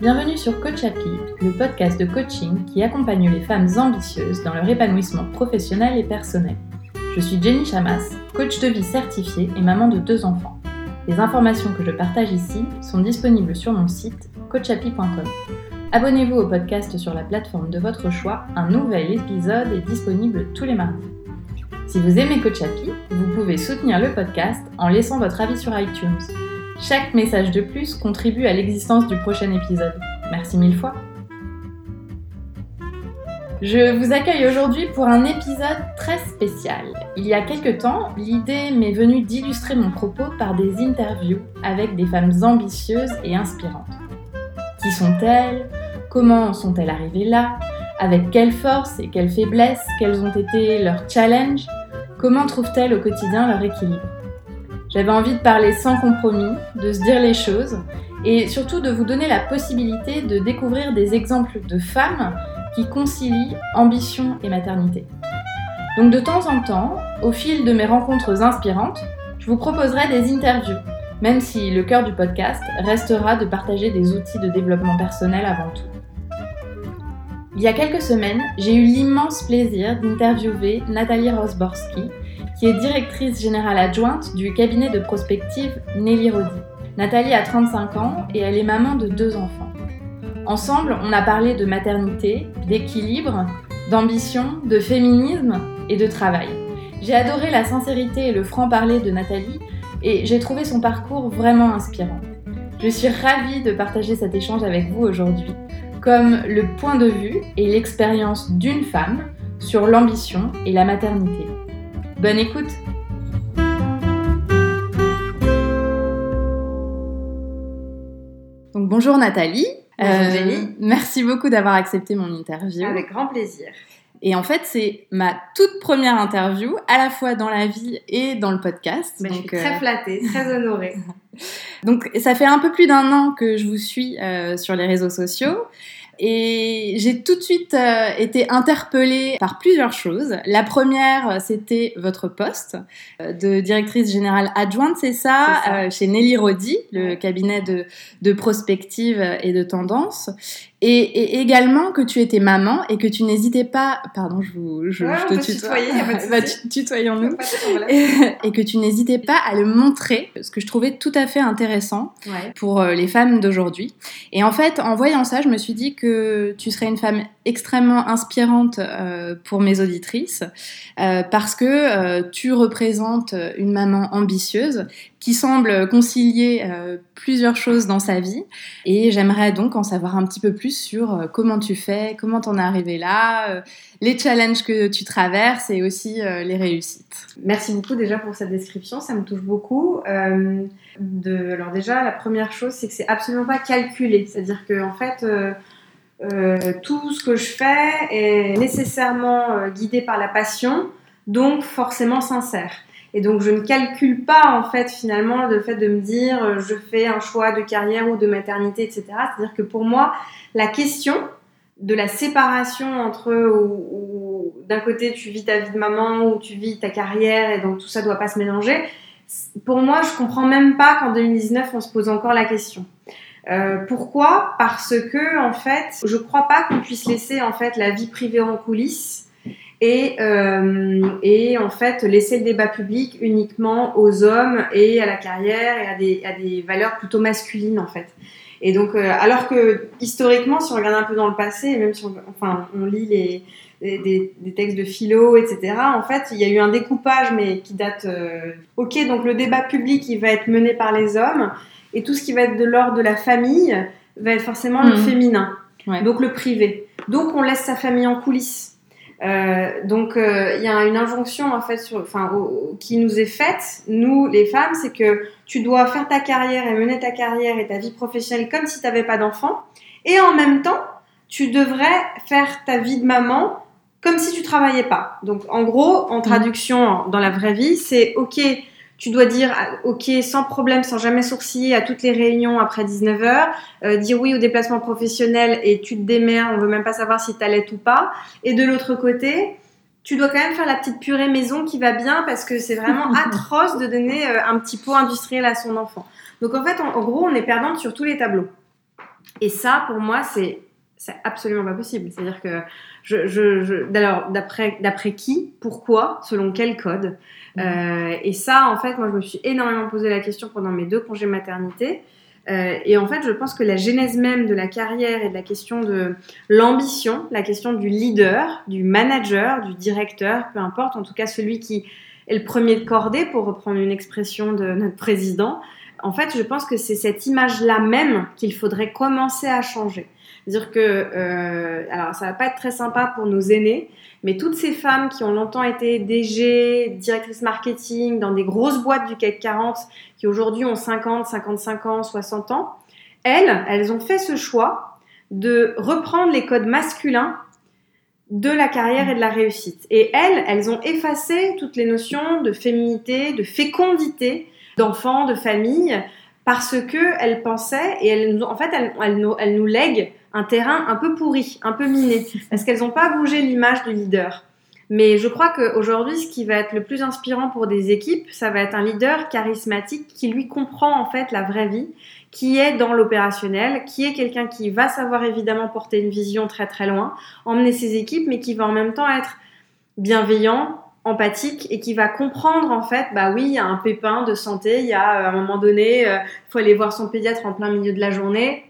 Bienvenue sur Coach le podcast de coaching qui accompagne les femmes ambitieuses dans leur épanouissement professionnel et personnel. Je suis Jenny Chamas, coach de vie certifiée et maman de deux enfants. Les informations que je partage ici sont disponibles sur mon site coachappy.com. Abonnez-vous au podcast sur la plateforme de votre choix, un nouvel épisode est disponible tous les mardis. Si vous aimez Coach vous pouvez soutenir le podcast en laissant votre avis sur iTunes. Chaque message de plus contribue à l'existence du prochain épisode. Merci mille fois. Je vous accueille aujourd'hui pour un épisode très spécial. Il y a quelque temps, l'idée m'est venue d'illustrer mon propos par des interviews avec des femmes ambitieuses et inspirantes. Qui sont-elles? Comment sont-elles arrivées là? Avec quelle force et quelle faiblesse Quels ont été leurs challenges Comment trouvent-elles au quotidien leur équilibre? J'avais envie de parler sans compromis, de se dire les choses et surtout de vous donner la possibilité de découvrir des exemples de femmes qui concilient ambition et maternité. Donc de temps en temps, au fil de mes rencontres inspirantes, je vous proposerai des interviews, même si le cœur du podcast restera de partager des outils de développement personnel avant tout. Il y a quelques semaines, j'ai eu l'immense plaisir d'interviewer Nathalie Rosborski, qui est directrice générale adjointe du cabinet de prospective Nelly Rodi. Nathalie a 35 ans et elle est maman de deux enfants. Ensemble, on a parlé de maternité, d'équilibre, d'ambition, de féminisme et de travail. J'ai adoré la sincérité et le franc-parler de Nathalie et j'ai trouvé son parcours vraiment inspirant. Je suis ravie de partager cet échange avec vous aujourd'hui, comme le point de vue et l'expérience d'une femme sur l'ambition et la maternité. Bonne écoute Donc bonjour Nathalie. Bonjour euh, Jenny. Merci beaucoup d'avoir accepté mon interview. Avec grand plaisir. Et en fait, c'est ma toute première interview, à la fois dans la vie et dans le podcast. Mais je suis très euh, flattée, très honorée. Donc, ça fait un peu plus d'un an que je vous suis euh, sur les réseaux sociaux. Et j'ai tout de suite euh, été interpellée par plusieurs choses. La première, euh, c'était votre poste euh, de directrice générale adjointe, c'est ça, chez Nelly Rodi, le cabinet de, de prospective et de tendance. Et, également que tu étais maman et que tu n'hésitais pas, pardon, je, vous, je, te tutoie, bah, tutoyons-nous, et, que tu n'hésitais pas à le montrer, ce que je trouvais tout à fait intéressant pour euh, les femmes d'aujourd'hui. Et en fait, en voyant ça, je me suis dit que tu serais une femme extrêmement inspirante euh, pour mes auditrices euh, parce que tu représentes une maman ambitieuse qui semble concilier euh, plusieurs choses dans sa vie. Et j'aimerais donc en savoir un petit peu plus sur euh, comment tu fais, comment t'en es arrivé là, euh, les challenges que tu traverses et aussi les réussites. Merci beaucoup déjà pour cette description, ça me touche beaucoup. alors déjà, la première chose, c'est que c'est absolument pas calculé. C'est-à-dire que en fait... tout ce que je fais est nécessairement guidé par la passion, donc forcément sincère. Et donc je ne calcule pas en fait finalement le fait de me dire euh, je fais un choix de carrière ou de maternité, etc. C'est-à-dire que pour moi, la question de la séparation entre où, d'un côté tu vis ta vie de maman ou tu vis ta carrière et donc tout ça doit pas se mélanger, pour moi je comprends même pas qu'en 2019 on se pose encore la question. Euh, pourquoi? Parce que en fait, je crois pas qu'on puisse laisser en fait la vie privée en coulisses et, euh, et en fait laisser le débat public uniquement aux hommes et à la carrière et à des, à des valeurs plutôt masculines en fait. Et donc, euh, alors que historiquement, si on regarde un peu dans le passé, et même si on, enfin, on lit les, des, des, textes de philo, etc., en fait, il y a eu un découpage, mais qui date. Euh, ok, donc le débat public, il va être mené par les hommes, et tout ce qui va être de l'ordre de la famille va être forcément le mmh. féminin, donc le privé. Donc on laisse sa famille en coulisses. Euh, donc euh, il y a une injonction en fait sur, enfin, qui nous est faite, nous les femmes, c'est que tu dois faire ta carrière et mener ta carrière et ta vie professionnelle comme si tu n'avais pas d'enfant, et en même temps tu devrais faire ta vie de maman comme si tu travaillais pas. Donc en gros, en mmh. traduction dans la vraie vie, c'est ok tu dois dire ah, ok sans problème, sans jamais sourciller à toutes les réunions après 19h, euh, dire oui au déplacement professionnel et tu te démerdes, on veut même pas savoir si t'allais ou pas. Et de l'autre côté, tu dois quand même faire la petite purée maison qui va bien parce que c'est vraiment atroce de donner euh, un petit pot industriel à son enfant. Donc en fait, en, gros, on est perdante sur tous les tableaux. Et ça, pour moi, c'est c'est absolument pas possible. C'est-à-dire que je, je, je d'après d'après qui, pourquoi, selon quel code. Euh, et ça, en fait, moi, je me suis énormément posé la question pendant mes deux congés maternité. Euh, et en fait, je pense que la genèse même de la carrière et de la question de l'ambition, la question du leader, du manager, du directeur, peu importe, en tout cas celui qui est le premier de cordée, pour reprendre une expression de notre président, en fait, je pense que c'est cette image-là même qu'il faudrait commencer à changer. C'est-à-dire que, euh, alors ça va pas être très sympa pour nos aînés, mais toutes ces femmes qui ont longtemps été DG, directrices marketing dans des grosses boîtes du CAC 40, qui aujourd'hui ont 50, 55 ans, 60 ans, elles, elles ont fait ce choix de reprendre les codes masculins de la carrière et de la réussite. Et elles, elles ont effacé toutes les notions de féminité, de fécondité, d'enfants, de famille, parce que elles pensaient, et elles, en fait, elles, elles, nous, elles nous lèguent un terrain un peu pourri, un peu miné, parce qu'elles n'ont pas bougé l'image du leader. Mais je crois qu'aujourd'hui, ce qui va être le plus inspirant pour des équipes, ça va être un leader charismatique qui lui comprend en fait la vraie vie, qui est dans l'opérationnel, qui est quelqu'un qui va savoir évidemment porter une vision très très loin, emmener ses équipes, mais qui va en même temps être bienveillant, empathique et qui va comprendre en fait, bah oui, il y a un pépin de santé, il y a euh, à un moment donné, il euh, faut aller voir son pédiatre en plein milieu de la journée.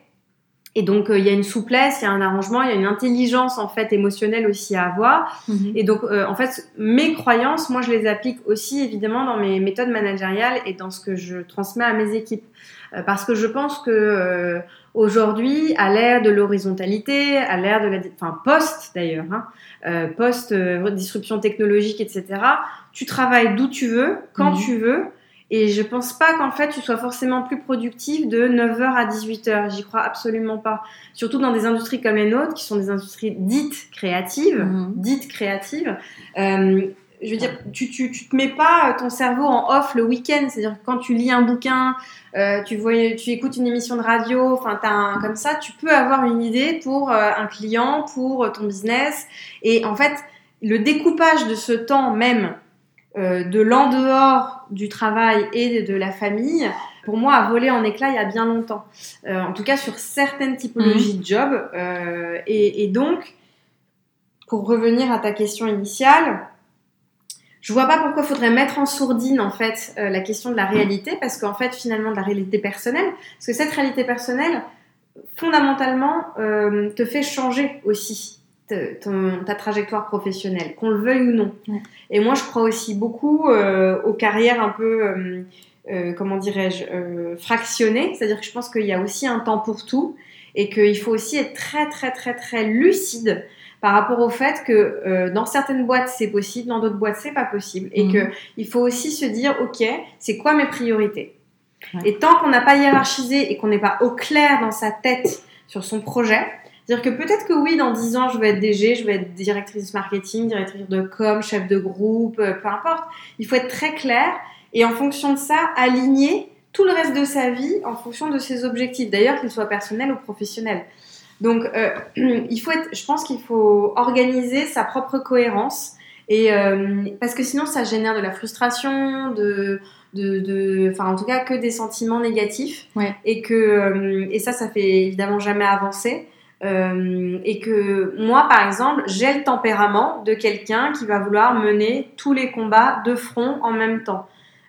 Et donc, euh, il y a une souplesse, il y a un arrangement, il y a une intelligence en fait émotionnelle aussi à avoir. Mhm. Et donc, en fait, mes croyances, moi, je les applique aussi évidemment dans mes méthodes managériales et dans ce que je transmets à mes équipes. parce que je pense que aujourd'hui, à l'ère de l'horizontalité, à l'ère de la, enfin post d'ailleurs, hein, euh, post-disruption technologique, etc. Tu travailles d'où tu veux, quand mhm. tu veux. Et je pense pas qu'en fait tu sois forcément plus productif de 9h à 18h. J'y crois absolument pas. Surtout dans des industries comme les nôtres, qui sont des industries dites créatives, mhm. dites créatives. Euh, je veux dire, tu, tu, tu, te mets pas ton cerveau en off le week-end. C'est-à-dire que quand tu lis un bouquin, euh, tu, vois, tu écoutes une émission de radio, enfin, comme ça, tu peux avoir une idée pour euh, un client, pour ton business. Et en fait, le découpage de ce temps même, euh, de l'en dehors du travail et de la famille, pour moi, a volé en éclat il y a bien longtemps. en tout cas, sur certaines typologies mmh. de jobs. Et, et donc, pour revenir à ta question initiale, je vois pas pourquoi il faudrait mettre en sourdine en fait euh, la question de la réalité parce qu'en fait finalement de la réalité personnelle parce que cette réalité personnelle fondamentalement euh, te fait changer aussi ta trajectoire professionnelle qu'on le veuille ou non. Et moi je crois aussi beaucoup euh, aux carrières un peu comment dirais-je fractionnées. C'est-à-dire que je pense qu'il y a aussi un temps pour tout et qu'il faut aussi être très très très très lucide par rapport au fait que euh, dans certaines boîtes c'est possible, dans d'autres boîtes c'est pas possible, et qu'il mhm. que il faut aussi se dire ok, c'est quoi mes priorités? Et tant qu'on n'a pas hiérarchisé et qu'on n'est pas au clair dans sa tête sur son projet, c'est-à-dire que peut-être que oui, dans 10 ans, je vais être DG, je vais être directrice marketing, directrice de com, chef de groupe, euh, peu importe. Il faut être très clair et en fonction de ça, aligner tout le reste de sa vie en fonction de ses objectifs, d'ailleurs qu'ils soient personnels ou professionnels. Donc, euh, il faut être, je pense qu'il faut organiser sa propre cohérence. Et euh, parce que sinon, ça génère de la frustration, de, de, de, enfin, en tout cas, que des sentiments négatifs. Et que, euh, et ça, ça fait évidemment jamais avancer. Et que moi, par exemple, j'ai le tempérament de quelqu'un qui va vouloir mener tous les combats de front en même temps.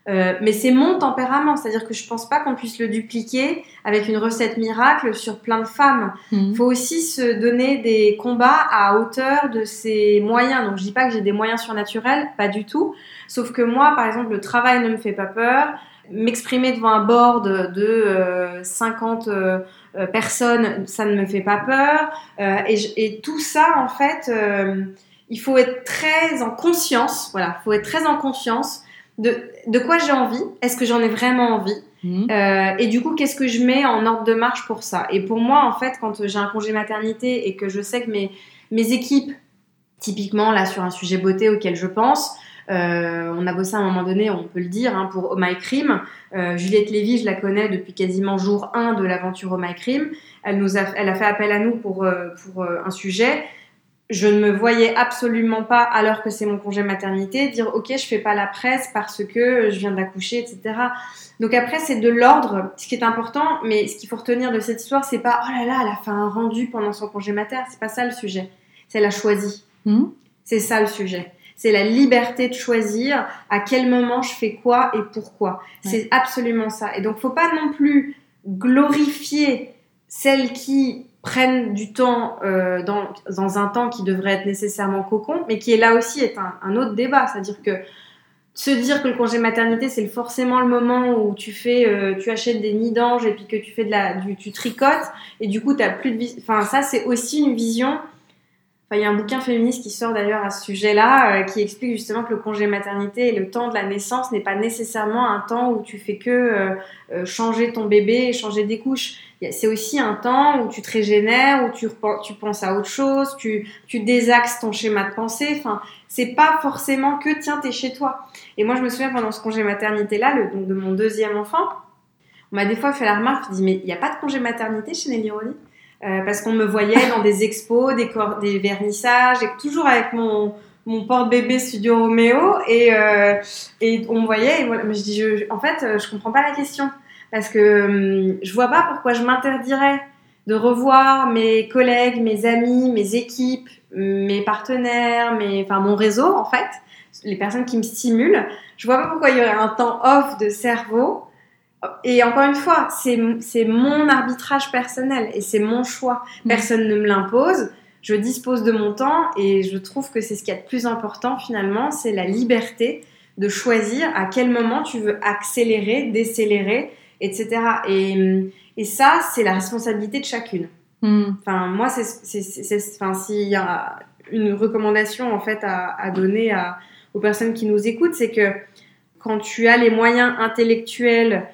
Euh, mais c'est mon tempérament, c'est-à-dire que je pense pas qu'on puisse le dupliquer avec une recette miracle sur plein de femmes. Il mhm. faut aussi se donner des combats à hauteur de ses moyens. Donc je dis pas que j'ai des moyens surnaturels, pas du tout. Sauf que moi, par exemple, le travail ne me fait pas peur. M'exprimer devant un board de 50 euh, euh, personnes, ça ne me fait pas peur. Et, et, tout ça, en fait, il faut être très en conscience. Voilà, il faut être très en conscience de, quoi j'ai envie, est-ce que j'en ai vraiment envie, euh, et du coup, qu'est-ce que je mets en ordre de marche pour ça? Et pour moi, en fait, quand j'ai un congé maternité et que je sais que mes, mes équipes, typiquement là sur un sujet beauté auquel je pense, euh, on a bossé à un moment donné, on peut le dire, hein, pour Oh My Crime. Euh, Juliette Lévy, je la connais depuis quasiment jour 1 de l'aventure Oh My Crime. Elle, nous a, elle a fait appel à nous pour, pour un sujet je ne me voyais absolument pas, alors que c'est mon congé maternité, dire ok, je fais pas la presse parce que je viens d'accoucher, etc. Donc après, c'est de l'ordre, ce qui est important, mais ce qu'il faut retenir de cette histoire, c'est pas oh là là, elle a fait un rendu pendant son congé mater, c'est pas ça le sujet. C'est elle a choisi. Hmm. C'est ça le sujet. C'est la liberté de choisir à quel moment je fais quoi et pourquoi. C'est absolument ça. Et donc, faut pas non plus glorifier celles qui prennent du temps euh, dans, dans, un temps qui devrait être nécessairement cocon, mais qui est là aussi est un, un autre débat. C'est-à-dire que se dire que le congé maternité c'est forcément le moment où tu fais euh, tu achètes des nids d'anges et puis que tu fais de la du, tu tricotes et du coup tu plus de enfin ça c'est aussi une vision il y a un bouquin féministe qui sort d'ailleurs à ce sujet-là, euh, qui explique justement que le congé maternité et le temps de la naissance n'est pas nécessairement un temps où tu fais que euh, euh, changer ton bébé changer des couches. C'est aussi un temps où tu te régénères, où tu, tu penses à autre chose, tu, tu désaxes ton schéma de pensée. Enfin, c'est pas forcément que tiens, t'es chez toi. Et moi, je me souviens pendant ce congé maternité-là, donc de mon deuxième enfant, on m'a des fois fait la remarque, je dis mais il n'y a pas de congé maternité chez Nelly Rodi euh, parce qu'on me voyait dans des expos, des, des vernissages, et toujours avec mon, mon porte-bébé Studio Romeo, et, euh, et on me voyait, et voilà. mais je dis, je, en fait, je comprends pas la question, parce que hum, je vois pas pourquoi je m'interdirais de revoir mes collègues, mes amis, mes équipes, mes partenaires, mes, enfin mon réseau en fait, les personnes qui me stimulent. Je vois pas pourquoi il y aurait un temps off de cerveau et encore une fois, c'est mon arbitrage personnel et c'est mon choix. Mm. Personne ne me l'impose. Je dispose de mon temps et je trouve que c'est ce qui est le plus important finalement, c'est la liberté de choisir à quel moment tu veux accélérer, décélérer, etc. Et, et ça, c'est la responsabilité de chacune. Mm. Enfin, moi, c'est, enfin, s'il y a une recommandation en fait à, à donner à, aux personnes qui nous écoutent, c'est que quand tu as les moyens intellectuels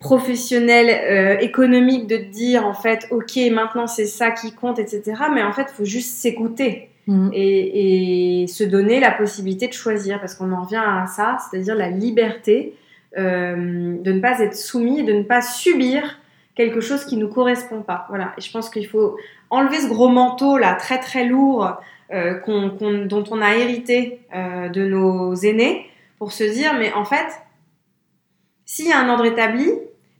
professionnel, euh, économique de te dire en fait, ok, maintenant c'est ça qui compte, etc. Mais en fait, il faut juste s'écouter mm. et, se donner la possibilité de choisir, parce qu'on en revient à ça, c'est-à-dire la liberté euh, de ne pas être soumis, de ne pas subir quelque chose qui nous correspond pas. Voilà. Et je pense qu'il faut enlever ce gros manteau là, très très lourd, euh, dont on a hérité de nos aînés, pour se dire, mais en fait, s'il y a un ordre établi,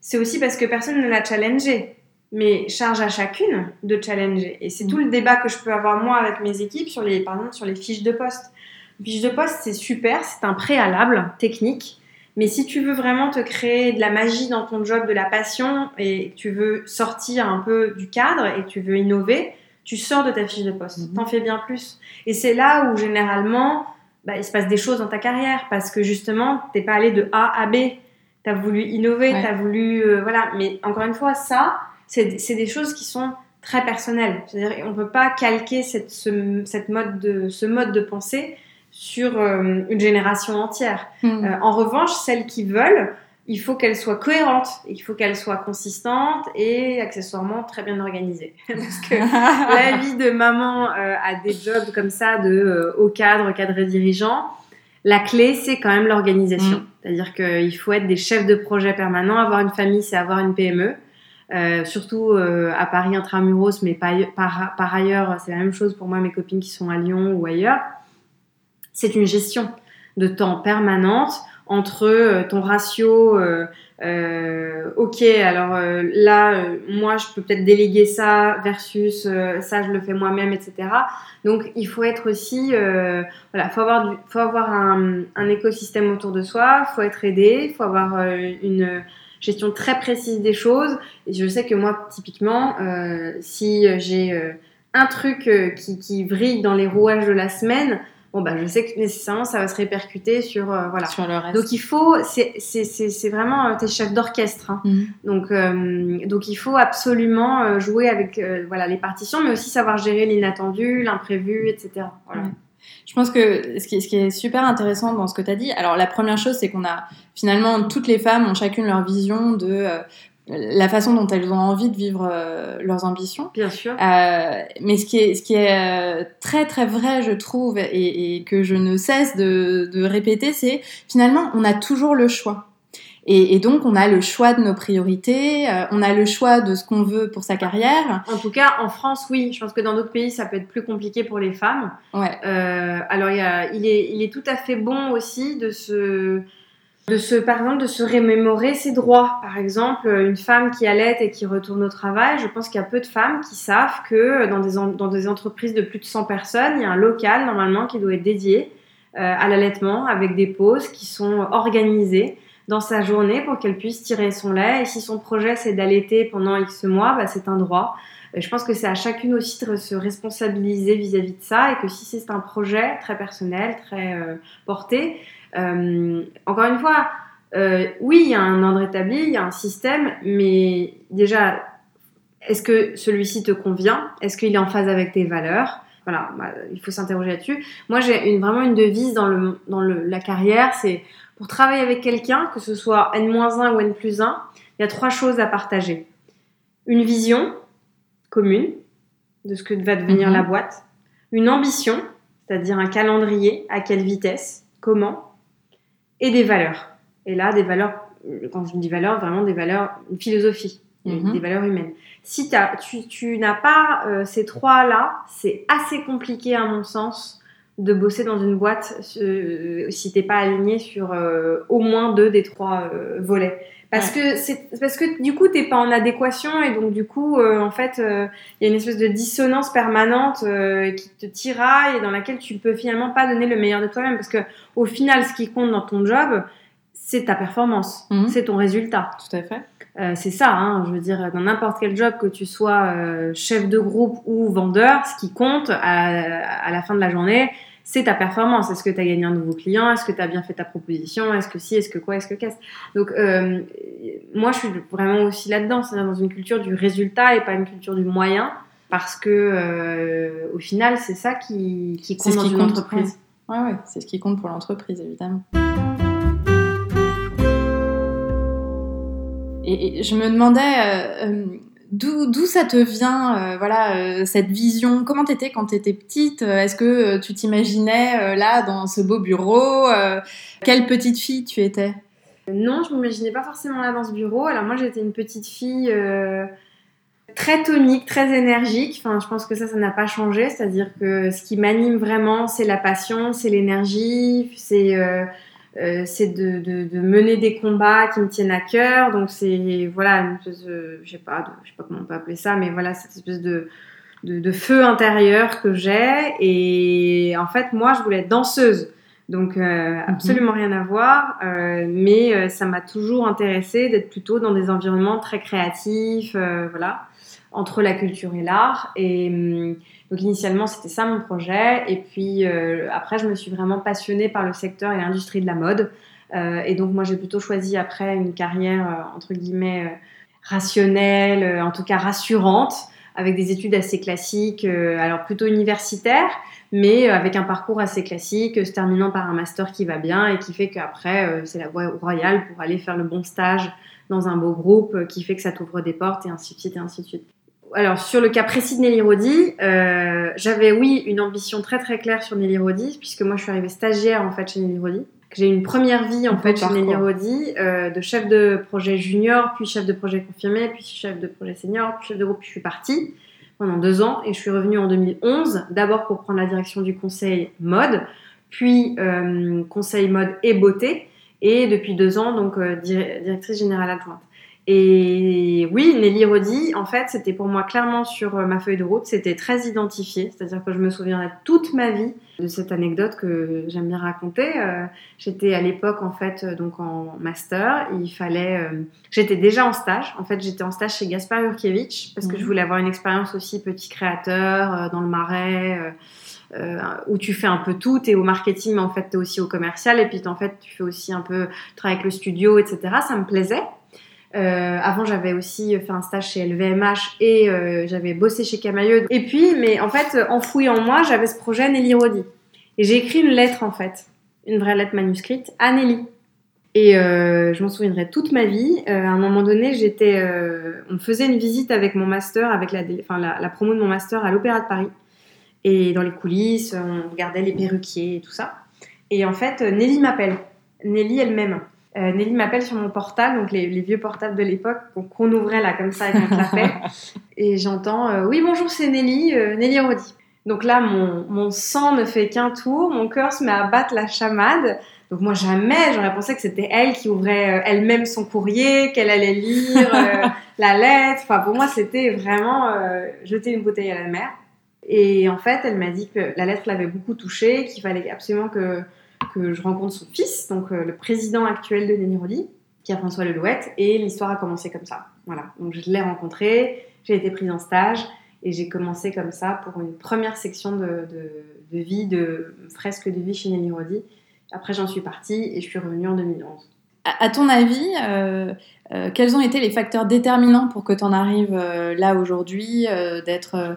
c'est aussi parce que personne ne l'a challengé. Mais charge à chacune de challenger. Et c'est tout le débat que je peux avoir moi avec mes équipes sur les, par exemple, sur les fiches de poste. Les fiches de poste, c'est super, c'est un préalable technique. Mais si tu veux vraiment te créer de la magie dans ton job, de la passion, et que tu veux sortir un peu du cadre et que tu veux innover, tu sors de ta fiche de poste. Mhm. T'en fais bien plus. Et c'est là où généralement, bah, il se passe des choses dans ta carrière parce que justement, t'es pas allé de A à B tu as voulu innover, tu as voulu. Euh, voilà, mais encore une fois, ça, c'est des choses qui sont très personnelles. C'est-à-dire on ne peut pas calquer cette, ce, cette mode de, ce mode de pensée sur euh, une génération entière. Hmm. Euh, en revanche, celles qui veulent, il faut qu'elles soient cohérentes, il faut qu'elles soient consistantes et accessoirement très bien organisées. Parce que la vie de maman a des jobs comme ça de haut cadre, cadre dirigeant la clé, c'est quand même l'organisation. Mm. C'est-à-dire qu'il faut être des chefs de projet permanents. Avoir une famille, c'est avoir une PME. Euh, surtout euh, à Paris intramuros, mais par, par, ailleurs, c'est la même chose pour moi, mes copines qui sont à Lyon ou ailleurs. C'est une gestion de temps permanente entre euh, ton ratio euh, ok, alors euh, là, euh, moi, je peux peut-être déléguer ça versus ça, je le fais moi-même, etc. Donc, il faut être aussi, voilà, faut avoir, faut avoir un, un, écosystème autour de soi, faut être aidé, faut avoir une gestion très précise des choses. Et je sais que moi, typiquement, si j'ai un truc qui, qui vrille dans les rouages de la semaine, bon bah je sais que nécessairement ça va se répercuter sur euh, voilà sur le reste. donc il faut c'est vraiment euh, tes chefs d'orchestre hein. mhm. donc euh, donc il faut absolument jouer avec voilà les partitions mais aussi savoir gérer l'inattendu l'imprévu etc voilà. Je pense que ce qui, ce qui, est super intéressant dans ce que tu as dit, alors la première chose, c'est qu'on a finalement toutes les femmes ont chacune leur vision de la façon dont elles ont envie de vivre euh, leurs ambitions. Bien sûr. Euh, mais ce qui est, ce qui est euh, très très vrai, je trouve, et, et que je ne cesse de, de répéter, c'est finalement on a toujours le choix. Et, donc, on a le choix de nos priorités, euh, on a le choix de ce qu'on veut pour sa carrière. En tout cas, en France, oui. Je pense que dans d'autres pays, ça peut être plus compliqué pour les femmes. Ouais. Euh, alors, il, il, est, il est tout à fait bon aussi de se, de se, par exemple, de se remémorer ses droits. Par exemple, une femme qui allait et qui retourne au travail, je pense qu'il y a peu de femmes qui savent que dans des, dans des entreprises de plus de 100 personnes, il y a un local normalement qui doit être dédié euh, à l'allaitement avec des pauses qui sont organisées dans sa journée pour qu'elle puisse tirer son lait. Et si son projet c'est d'allaiter pendant X mois, bah, c'est un droit. je pense que c'est à chacune aussi de se responsabiliser vis-à-vis de ça et que si c'est un projet très personnel, très euh, porté, euh, encore une fois, euh, oui, il y a un ordre établi, il y a un système, mais déjà, est-ce que celui-ci te convient? Est-ce qu'il est en phase avec tes valeurs? Voilà, bah, il faut s'interroger là-dessus. Moi, j'ai une, vraiment une devise dans, le, dans le, la carrière, c'est pour travailler avec quelqu'un, que ce soit N-1 ou N+1, il y a trois choses à partager. Une vision commune de ce que va devenir mhm. la boîte, une ambition, c'est-à-dire un calendrier, à quelle vitesse, comment, et des valeurs. Et là, des valeurs, quand je dis valeurs, vraiment des valeurs, une philosophie, mhm. des valeurs humaines. Si tu, tu n'as pas euh, ces trois-là, c'est assez compliqué à mon sens de bosser dans une boîte euh, si t'es pas aligné sur euh, au moins deux des trois euh, volets. Parce que c'est parce que du coup t'es pas en adéquation et donc du coup en fait il y a une espèce de dissonance permanente qui te tiraille et dans laquelle tu peux finalement pas donner le meilleur de toi-même parce que au final ce qui compte dans ton job c'est ta performance, mhm. c'est ton résultat. Tout à fait. c'est ça, hein, je veux dire, dans n'importe quel job, que tu sois chef de groupe ou vendeur, ce qui compte à, à la fin de la journée, c'est ta performance. Est-ce que tu as gagné un nouveau client? Est-ce que tu as bien fait ta proposition? Est-ce que si? Est-ce que quoi? Est-ce que qu'est-ce? Donc, euh, moi, je suis vraiment aussi là-dedans, c'est-à-dire dans une culture du résultat et pas une culture du moyen, parce que euh, au final, c'est ça qui, qui compte dans une entreprise. Ouais, ouais, c'est ce qui compte pour l'entreprise, évidemment. Et, je me demandais, euh, D'où ça te vient, euh, voilà, euh, cette vision? Comment t'étais quand t'étais petite? Est-ce que euh, tu t'imaginais là dans ce beau bureau Quelle petite fille tu étais? Non, je m'imaginais pas forcément là dans ce bureau. Alors moi, j'étais une petite fille très tonique, très énergique. Enfin, je pense que ça, ça n'a pas changé. C'est-à-dire que ce qui m'anime vraiment, c'est la passion, c'est l'énergie, c'est euh, c'est de, de, mener des combats qui me tiennent à cœur. Donc c'est voilà une espèce de, je sais pas, je sais pas comment on peut appeler ça, mais voilà cette espèce de, de, feu intérieur que j'ai. Et en fait, moi, je voulais être danseuse. Donc euh, mhm. absolument rien à voir, euh, mais ça m'a toujours intéressée d'être plutôt dans des environnements très créatifs, voilà, entre la culture et l'art. Et hum, donc initialement, c'était ça mon projet. Et puis euh, après, je me suis vraiment passionnée par le secteur et l'industrie de la mode. Euh, et donc moi, j'ai plutôt choisi après une carrière euh, entre guillemets rationnelle, en tout cas rassurante, avec des études assez classiques, alors plutôt universitaires, mais avec un parcours assez classique, se terminant par un master qui va bien et qui fait qu'après, c'est la voie royale pour aller faire le bon stage dans un beau groupe qui fait que ça t'ouvre des portes et ainsi de suite et ainsi de suite alors sur le cas précis de Nelly Rodi, euh, j'avais oui une ambition très très claire sur Nelly Rodi, puisque moi je suis arrivée stagiaire en fait chez Nelly Rodi. J'ai eu une première vie en fait chez Nelly Rodi, euh, de chef de projet junior, puis chef de projet confirmé, puis chef de projet senior, puis chef de groupe. Puis je suis partie pendant deux ans et je suis revenue en 2011, d'abord pour prendre la direction du conseil mode, puis euh, conseil mode et beauté, et depuis deux ans donc directrice générale adjointe. Et oui, Nelly Rodi, en fait, c'était pour moi clairement sur euh, ma feuille de route, c'était très identifié, c'est-à-dire que je me souviendrai toute ma vie de cette anecdote que j'aime bien raconter. Euh, j'étais à l'époque, en fait, euh, donc en master, il fallait... j'étais déjà en stage, en fait, j'étais en stage chez Gaspard Urkiewicz, parce que je mhm. voulais avoir une expérience aussi petit créateur, dans le marais... où tu fais un peu tout, tu es au marketing, mais en fait, tu es aussi au commercial, et puis en fait, tu fais aussi un peu travailler avec le studio, etc. Ça me plaisait. Euh, avant, j'avais aussi fait un stage chez LVMH et euh, j'avais bossé chez Camailleux. Et puis, mais en fait, enfoui en moi, j'avais ce projet Nelly Rodi. Et j'ai écrit une lettre, en fait, une vraie lettre manuscrite à Nelly. Et euh, je m'en souviendrai toute ma vie. à un moment donné, j'étais, on faisait une visite avec mon master, avec la, la promo de mon master à l'Opéra de Paris. Et dans les coulisses, on regardait les perruquiers et tout ça. Et en fait, Nelly m'appelle. Nelly elle-même. Euh, Nelly m'appelle sur mon portable, donc les, vieux portables de l'époque qu'on ouvrait là comme ça avec un clapet. et j'entends euh, Oui, bonjour, c'est Nelly, euh, Nelly Rodi. Donc là, mon, mon sang ne fait qu'un tour, mon cœur se met à battre la chamade. Donc moi, jamais j'aurais pensé que c'était elle qui ouvrait elle-même son courrier, qu'elle allait lire la lettre. Enfin, pour moi, c'était vraiment jeter une bouteille à la mer. Et en fait, elle m'a dit que la lettre l'avait beaucoup touchée, qu'il fallait absolument que que je rencontre son fils, donc euh, le président actuel de Nenirodi, qui est François Lelouette, et l'histoire a commencé comme ça. Voilà, donc je l'ai rencontré, j'ai été prise en stage, et j'ai commencé comme ça pour une première section de, de, vie, de fresque de vie chez Nenirodi. Après, j'en suis partie et je suis revenue en 2011. À ton avis, euh, euh, quels ont été les facteurs déterminants pour que tu en arrives euh, là aujourd'hui, d'être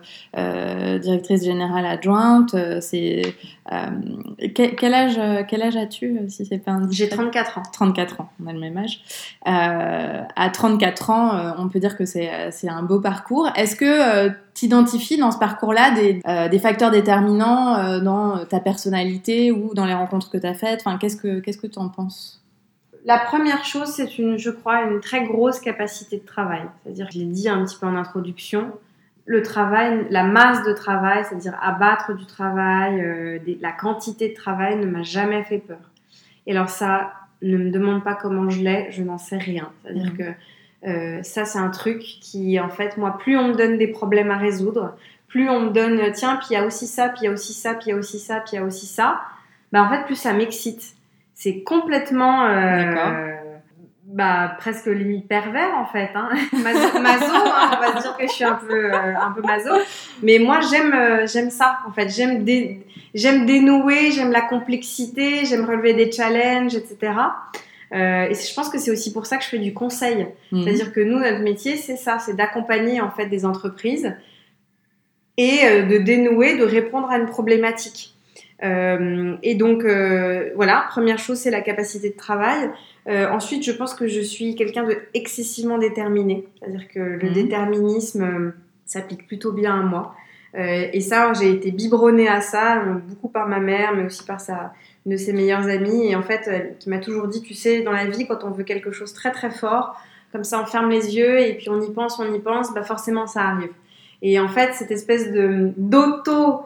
directrice générale adjointe C'est quel, âge, quel âge as-tu si c'est pas J'ai 34 ans. 34 ans, on a le même âge. à 34 ans, on peut dire que c'est un beau parcours. Est-ce que tu identifies dans ce parcours-là des, des, facteurs déterminants dans ta personnalité ou dans les rencontres que tu as faites? Enfin, Qu'est-ce que tu en penses? La première chose, c'est une, je crois, une très grosse capacité de travail. C'est-à-dire, je l'ai dit un petit peu en introduction, le travail, la masse de travail, c'est-à-dire abattre du travail, euh, la quantité de travail ne m'a jamais fait peur. Et alors ça, ne me demande pas comment je l'ai, je n'en sais rien. C'est-à-dire mmh. que euh, ça, c'est un truc qui, en fait, moi, plus on me donne des problèmes à résoudre, plus on me donne, tiens, puis il y a aussi ça, puis il y a aussi ça, puis il y a aussi ça, puis il y a aussi ça, bah, en fait, plus ça m'excite c'est complètement euh, bah, presque limite pervers en fait. Hein. Mazo, hein, on va se dire que je suis un peu, euh, un peu mazo. Mais moi j'aime euh, j'aime ça en fait. J'aime j'aime dénouer, j'aime la complexité, j'aime relever des challenges, etc. et je pense que c'est aussi pour ça que je fais du conseil. Mhm. C'est-à-dire que nous, notre métier, c'est ça, c'est d'accompagner en fait des entreprises et de dénouer, de répondre à une problématique. Euh, et donc, euh, voilà, première chose, c'est la capacité de travail. Euh, ensuite, je pense que je suis quelqu'un de excessivement déterminé. C'est-à-dire que le mhm. déterminisme s'applique plutôt bien à moi. et ça, j'ai été biberonnée à ça, beaucoup par ma mère, mais aussi par sa, une de ses meilleures amies. Et en fait, qui m'a toujours dit, tu sais, dans la vie, quand on veut quelque chose très très fort, comme ça, on ferme les yeux et puis on y pense, on y pense, bah forcément, ça arrive. Et en fait, cette espèce de d'auto euh,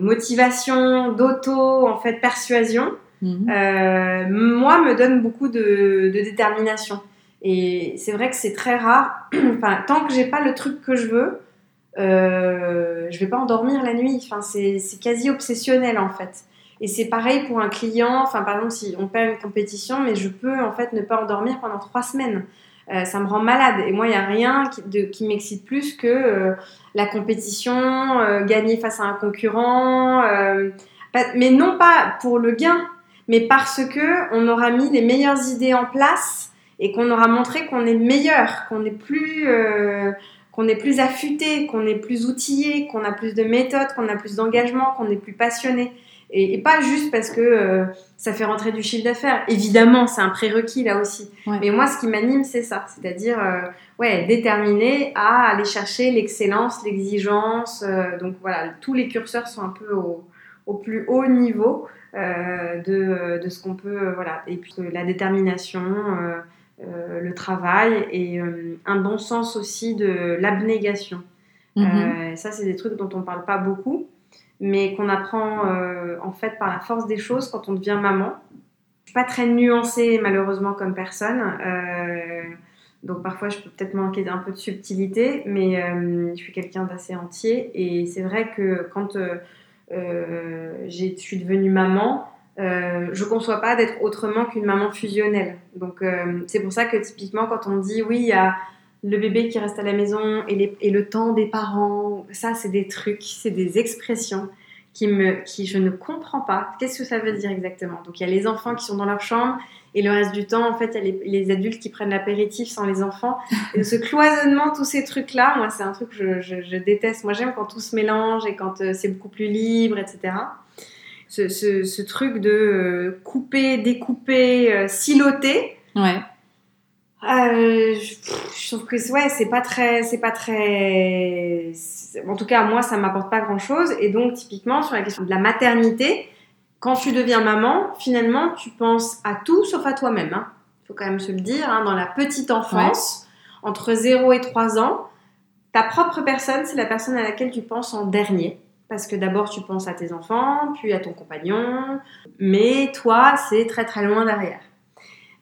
motivation, d'auto, en fait, persuasion, mhm. euh, moi, me donne beaucoup de, détermination. Et c'est vrai que c'est très rare. enfin, tant que j'ai pas le truc que je veux, euh, je vais pas endormir la nuit. Enfin, c'est quasi obsessionnel en fait. Et c'est pareil pour un client. Enfin, par exemple, si on perd une compétition, mais je peux en fait ne pas endormir pendant trois semaines. Euh, ça me rend malade. Et moi, il n'y a rien qui, qui m'excite plus que euh, la compétition, euh, gagner face à un concurrent. mais non pas pour le gain, mais parce que on aura mis les meilleures idées en place et qu'on aura montré qu'on est meilleur, qu'on est plus qu'on est plus affûté, qu'on est plus outillé, qu'on a plus de méthodes, qu'on a plus d'engagement, qu'on est plus passionné. Et, pas juste parce que euh, ça fait rentrer du chiffre d'affaires. Évidemment, c'est un prérequis là aussi. Mais moi, ce qui m'anime, c'est ça. C'est-à-dire, euh, ouais, déterminé à aller chercher l'excellence, l'exigence. Euh, donc voilà, tous les curseurs sont un peu au, au plus haut niveau de, de, ce qu'on peut. voilà. Et puis la détermination. le travail et un bon sens aussi de l'abnégation. Mm-hmm. ça, c'est des trucs dont on ne parle pas beaucoup, mais qu'on apprend euh, en fait par la force des choses quand on devient maman. Je suis pas très nuancée malheureusement comme personne, euh, donc parfois je peux peut-être manquer d'un peu de subtilité, mais euh, je suis quelqu'un d'assez entier et c'est vrai que quand je suis devenue maman, je je conçois pas d'être autrement qu'une maman fusionnelle. Donc c'est pour ça que typiquement quand on dit oui il y a le bébé qui reste à la maison et, le temps des parents, ça c'est des trucs, c'est des expressions qui, me, qui je ne comprends pas. Qu'est-ce que ça veut dire exactement? Donc il y a les enfants qui sont dans leur chambre et le reste du temps, en fait, il y a les, adultes qui prennent l'apéritif sans les enfants. Et ce cloisonnement, tous ces trucs-là, moi c'est un truc que je, déteste. Moi j'aime quand tout se mélange et quand euh, c'est beaucoup plus libre, etc. Ce, truc de euh, couper, découper, euh, siloter. Ouais euh, je, trouve que ouais, c'est pas très, c'est pas très. En tout cas, moi, ça m'apporte pas grand chose. Et donc, typiquement, sur la question de la maternité, quand tu deviens maman, finalement, tu penses à tout sauf à toi-même. Il faut quand même se le dire. hein, dans la petite enfance, entre 0 et 3 ans, ta propre personne, c'est la personne à laquelle tu penses en dernier. Parce que d'abord, tu penses à tes enfants, puis à ton compagnon. Mais toi, c'est très très loin derrière.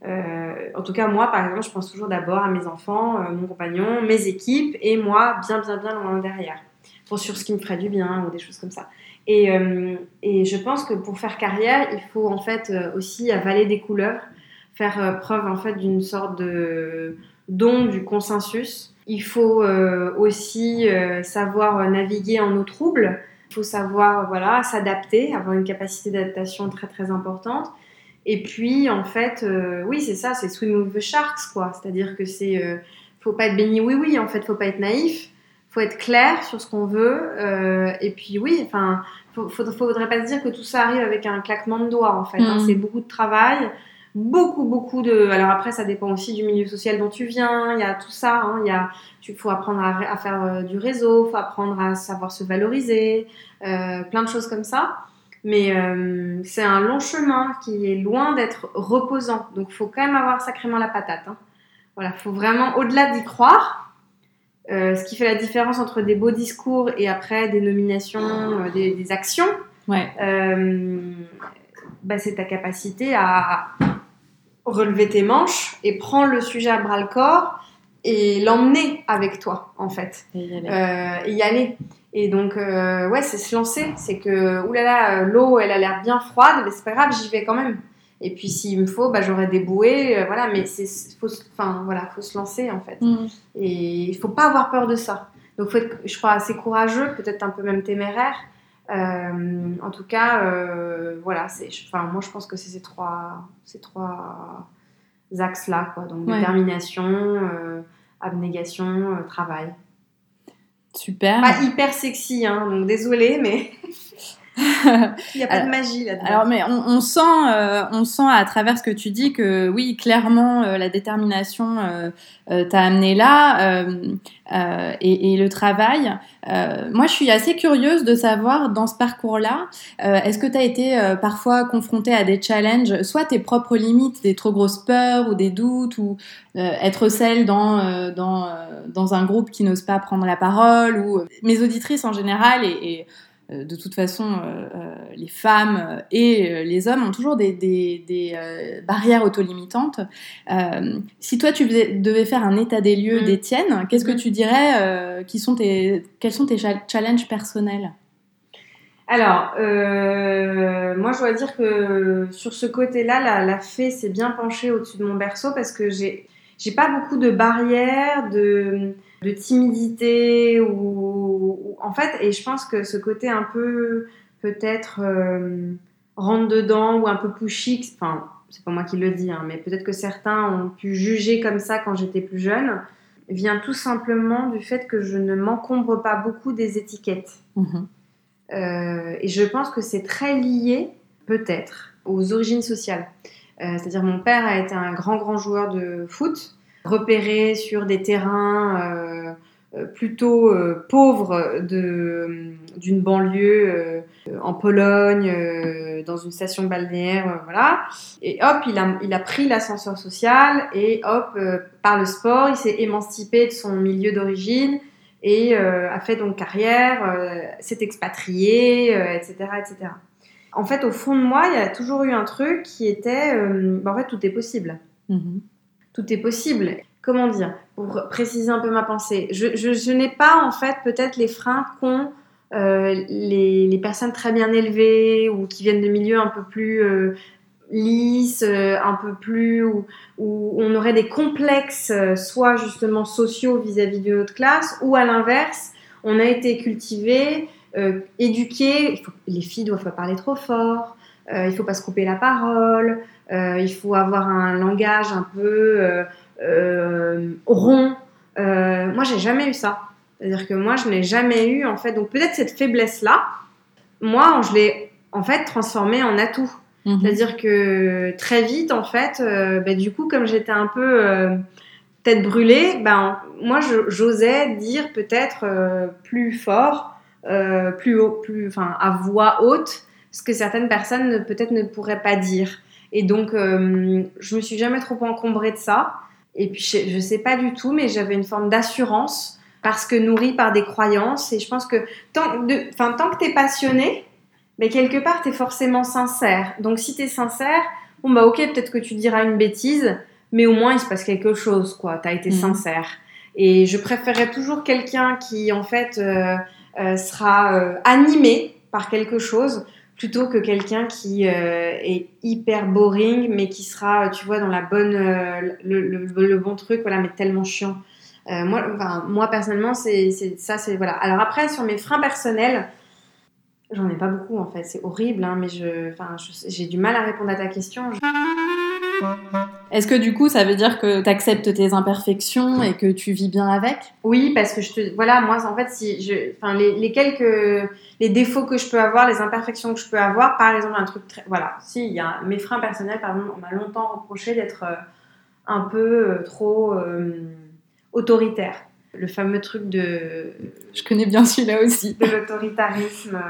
Euh, en tout cas, moi, par exemple, je pense toujours d'abord à mes enfants, euh, mon compagnon, mes équipes, et moi, bien, bien, bien loin derrière. Pour sur ce qui me ferait du bien ou des choses comme ça. Et, euh, et je pense que pour faire carrière, il faut en fait aussi avaler des couleurs, faire preuve en fait d'une sorte de don du consensus. Il faut aussi savoir naviguer en eau trouble. Il faut savoir voilà s'adapter, avoir une capacité d'adaptation très très importante. Et puis en fait, euh, oui c'est ça, c'est swim with the sharks quoi. C'est-à-dire que c'est, euh, faut pas être béni oui oui en fait, faut pas être naïf faut être clair sur ce qu'on veut. euh, et puis oui, enfin, faut, faut- faudrait pas se dire que tout ça arrive avec un claquement de doigts en fait. hein. Mhm. C'est beaucoup de travail, beaucoup beaucoup de. Alors après, ça dépend aussi du milieu social dont tu viens. Il y a tout ça. hein. Il y a, tu faut apprendre à, à faire euh, du réseau, faut apprendre à savoir se valoriser, euh, plein de choses comme ça. Mais euh, c'est un long chemin qui est loin d'être reposant. Donc, faut quand même avoir sacrément la patate. Hein. Voilà, faut vraiment, au-delà d'y croire, euh, ce qui fait la différence entre des beaux discours et après des nominations, euh, des, des actions, Ouais. bah, c'est ta capacité à relever tes manches et prendre le sujet à bras le corps et l'emmener avec toi, en fait Et y aller. et y aller. Et donc, euh, ouais, c'est se lancer. C'est que, oulala, euh, l'eau, elle a l'air bien froide, mais c'est pas grave, j'y vais quand même. Et puis, s'il me faut, bah, j'aurai des bouées, euh, voilà, mais c'est, faut, se- enfin, voilà, faut se lancer, en fait. Mm. Et il faut pas avoir peur de ça. Donc, faut être, je crois, assez courageux, peut-être un peu même téméraire. Euh, en tout cas, voilà, c'est, enfin, moi, je pense que c'est ces trois, ces trois axes-là, quoi. Donc, Ouais. détermination, abnégation, travail. Super. Pas hyper sexy, hein, donc désolé, mais il n'y a pas de Alors- magie là-dedans. Alors, mais on, on sent, euh, on sent à travers ce que tu dis que oui, clairement, euh, la détermination euh, euh, t'a amené là euh, euh, et, et le travail. Euh, moi, je suis assez curieuse de savoir dans ce parcours-là, euh, est-ce que tu as été euh, parfois confronté à des challenges, soit tes propres limites, des trop grosses peurs ou des doutes, ou euh, être celle dans, euh, dans, euh, dans un groupe qui n'ose pas prendre la parole, ou mes auditrices en général et, et de toute façon, euh, euh, les femmes euh, et euh, les hommes ont toujours des, des- des, euh, barrières autolimitantes. Euh, si toi, tu devais faire un état des lieux Mm. des tiennes, qu'est-ce que Mm. tu dirais euh, qui sont tes, Quels sont tes cha- challenges personnels? Alors, euh, moi je dois dire que sur ce côté-là, la, la fée s'est bien penchée au-dessus de mon berceau parce que j'ai j'ai pas beaucoup de barrières, de, de timidité ou, ou- en fait, et je pense que ce côté un peu peut-être euh, rentre dedans ou un peu pushy, enfin c'est pas moi qui le dis, hein, mais peut-être que certains ont pu juger comme ça quand j'étais plus jeune, vient tout simplement du fait que je ne m'encombre pas beaucoup des étiquettes. Mhm. Euh, et je pense que c'est très lié, peut-être, aux origines sociales. Euh, C'est-à-dire mon père a été un grand, grand joueur de foot, repéré sur des terrains euh, euh, plutôt euh, pauvres d'une banlieue en Pologne, dans une station balnéaire, voilà. Et hop, il a, il a pris l'ascenseur social et hop, par le sport, il s'est émancipé de son milieu d'origine et a fait donc carrière, s'est expatrié, etc., etc. En fait, au fond de moi, il y a toujours eu un truc qui était, bah, en fait, tout est possible. Mhm. Tout est possible. Comment dire? Pour préciser un peu ma pensée, je, n'ai pas en fait peut-être les freins qu'ont euh, les, personnes très bien élevées ou qui viennent de milieux un peu plus euh, lisses, euh, un peu plus où, on aurait des complexes, soit justement sociaux vis-à-vis d'une autre classe, ou à l'inverse, on a été cultivé, éduqué. il les filles doivent pas parler trop fort, euh, il faut pas se couper la parole, il faut avoir un langage un peu euh, euh, rond. Euh, moi, j'ai jamais eu ça. C'est-à-dire que moi, je n'ai jamais eu, en fait, donc peut-être cette faiblesse-là, moi, je l'ai en fait transformée en atout. Mhm. C'est-à-dire que très vite, en fait, euh, bah, du coup, comme j'étais un peu euh, tête brûlée, ben, moi, j'osais dire peut-être euh, plus fort, euh, plus haut, plus, enfin, à voix haute, ce que certaines personnes peut-être ne pourraient pas dire. Et donc, euh, je me suis jamais trop encombrée de ça. Et puis, je, ne sais pas du tout, mais j'avais une forme d'assurance parce que nourrie par des croyances. Et je pense que tant, de, tant que tu es passionné, mais quelque part, tu es forcément sincère. Donc, si tu es sincère, bon, bah, ok, peut-être que tu diras une bêtise, mais au moins, il se passe quelque chose, quoi. Tu as été mmh. sincère. Et je préférerais toujours quelqu'un qui, en fait, euh, euh, sera euh, animé par quelque chose plutôt que quelqu'un qui est hyper boring, mais qui sera, tu vois, dans la bonne, le, bon truc, voilà, mais tellement chiant. moi, moi, personnellement, c'est ça, c'est voilà. Alors après, sur mes freins personnels, j'en ai pas beaucoup en fait. C'est horrible, hein, mais je, j'ai du mal à répondre à ta question. Est-ce que du coup, ça veut dire que tu acceptes tes imperfections et que tu vis bien avec? Oui, parce que je te, voilà, moi, en fait, si je, enfin, les, quelques, les défauts que je peux avoir, les imperfections que je peux avoir, par exemple, un truc très, voilà, si il y a mes freins personnels, par exemple, on m'a longtemps reproché d'être euh, un peu euh, trop euh, autoritaire. Le fameux truc de. Je connais bien celui-là aussi. De l'autoritarisme.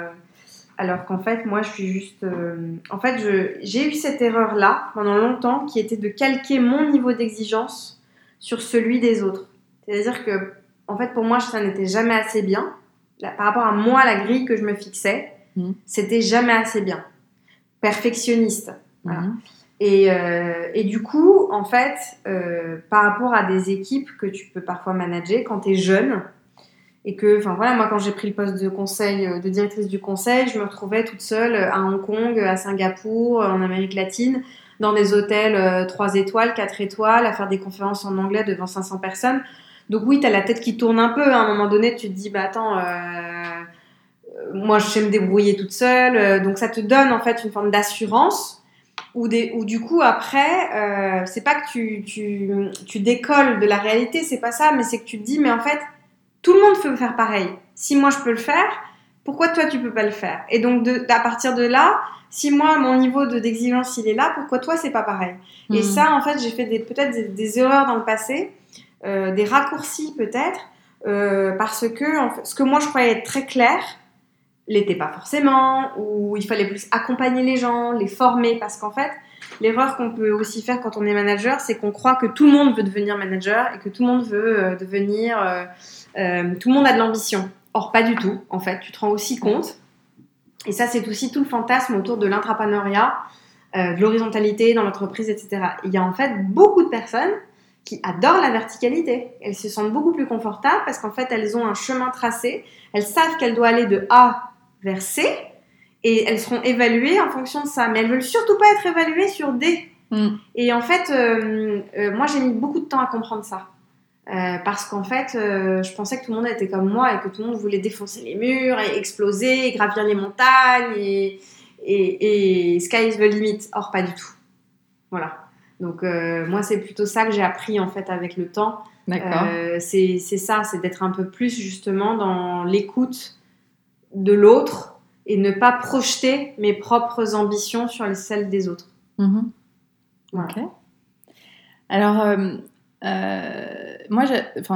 Alors qu'en fait, moi, je suis juste. Euh, en fait, j'ai eu cette erreur-là pendant longtemps qui était de calquer mon niveau d'exigence sur celui des autres. C'est-à-dire que, en fait, pour moi, ça n'était jamais assez bien. par rapport à moi, la grille que je me fixais, mmh. c'était jamais assez bien. Perfectionniste. Mmh. Et, euh, et, du coup, en fait, euh, par rapport à des équipes que tu peux parfois manager quand tu es jeune, et que, enfin voilà, moi quand j'ai pris le poste de euh, directrice du conseil, je me retrouvais toute seule à Hong Kong, à Singapour, en Amérique latine, dans des hôtels 3 euh, étoiles, 4 étoiles, à faire des conférences en anglais devant 500 personnes. Donc oui, tu as la tête qui tourne un peu. À un moment donné, tu te dis, bah attends, euh, moi je sais me débrouiller toute seule. Donc ça te donne en fait une forme d'assurance. Ou, du coup, après, c'est pas que tu, tu décolles de la réalité, c'est pas ça, mais c'est que tu te dis, mais en fait, tout le monde peut faire pareil. Si moi je peux le faire, pourquoi toi tu peux pas le faire? Et donc de, à partir de là, si moi mon niveau de d'exigence il est là, pourquoi toi c'est pas pareil? Et hmm. ça en fait j'ai fait peut-être des, erreurs dans le passé, euh, des raccourcis peut-être, euh, parce que en fait, ce que moi je croyais être très clair l'était pas forcément, ou il fallait plus accompagner les gens, les former, parce qu'en fait l'erreur qu'on peut aussi faire quand on est manager, c'est qu'on croit que tout le monde veut devenir manager et que tout le monde veut euh, devenir euh, tout le monde a de l'ambition. Or, pas du tout, en fait. Tu te rends aussi compte. Et ça, c'est aussi tout le fantasme autour de l'intrapreneuriat, euh, de l'horizontalité dans l'entreprise, etc. Il y a en fait beaucoup de personnes qui adorent la verticalité. Elles se sentent beaucoup plus confortables parce qu'en fait, elles ont un chemin tracé. Elles savent qu'elles doivent aller de A vers C et elles seront évaluées en fonction de ça. Mais elles veulent surtout pas être évaluées sur D. Mm. Et en fait, euh, moi, j'ai mis beaucoup de temps à comprendre ça. Euh, parce qu'en fait, euh, je pensais que tout le monde était comme moi et que tout le monde voulait défoncer les murs et exploser, et gravir les montagnes et, et, et, sky is the limit. Or, pas du tout. Voilà. Donc, euh, moi, c'est plutôt ça que j'ai appris en fait avec le temps. D'accord. c'est ça, c'est d'être un peu plus justement dans l'écoute de l'autre et ne pas projeter mes propres ambitions sur celles des autres. Mm-hmm. Ok. Alors, moi,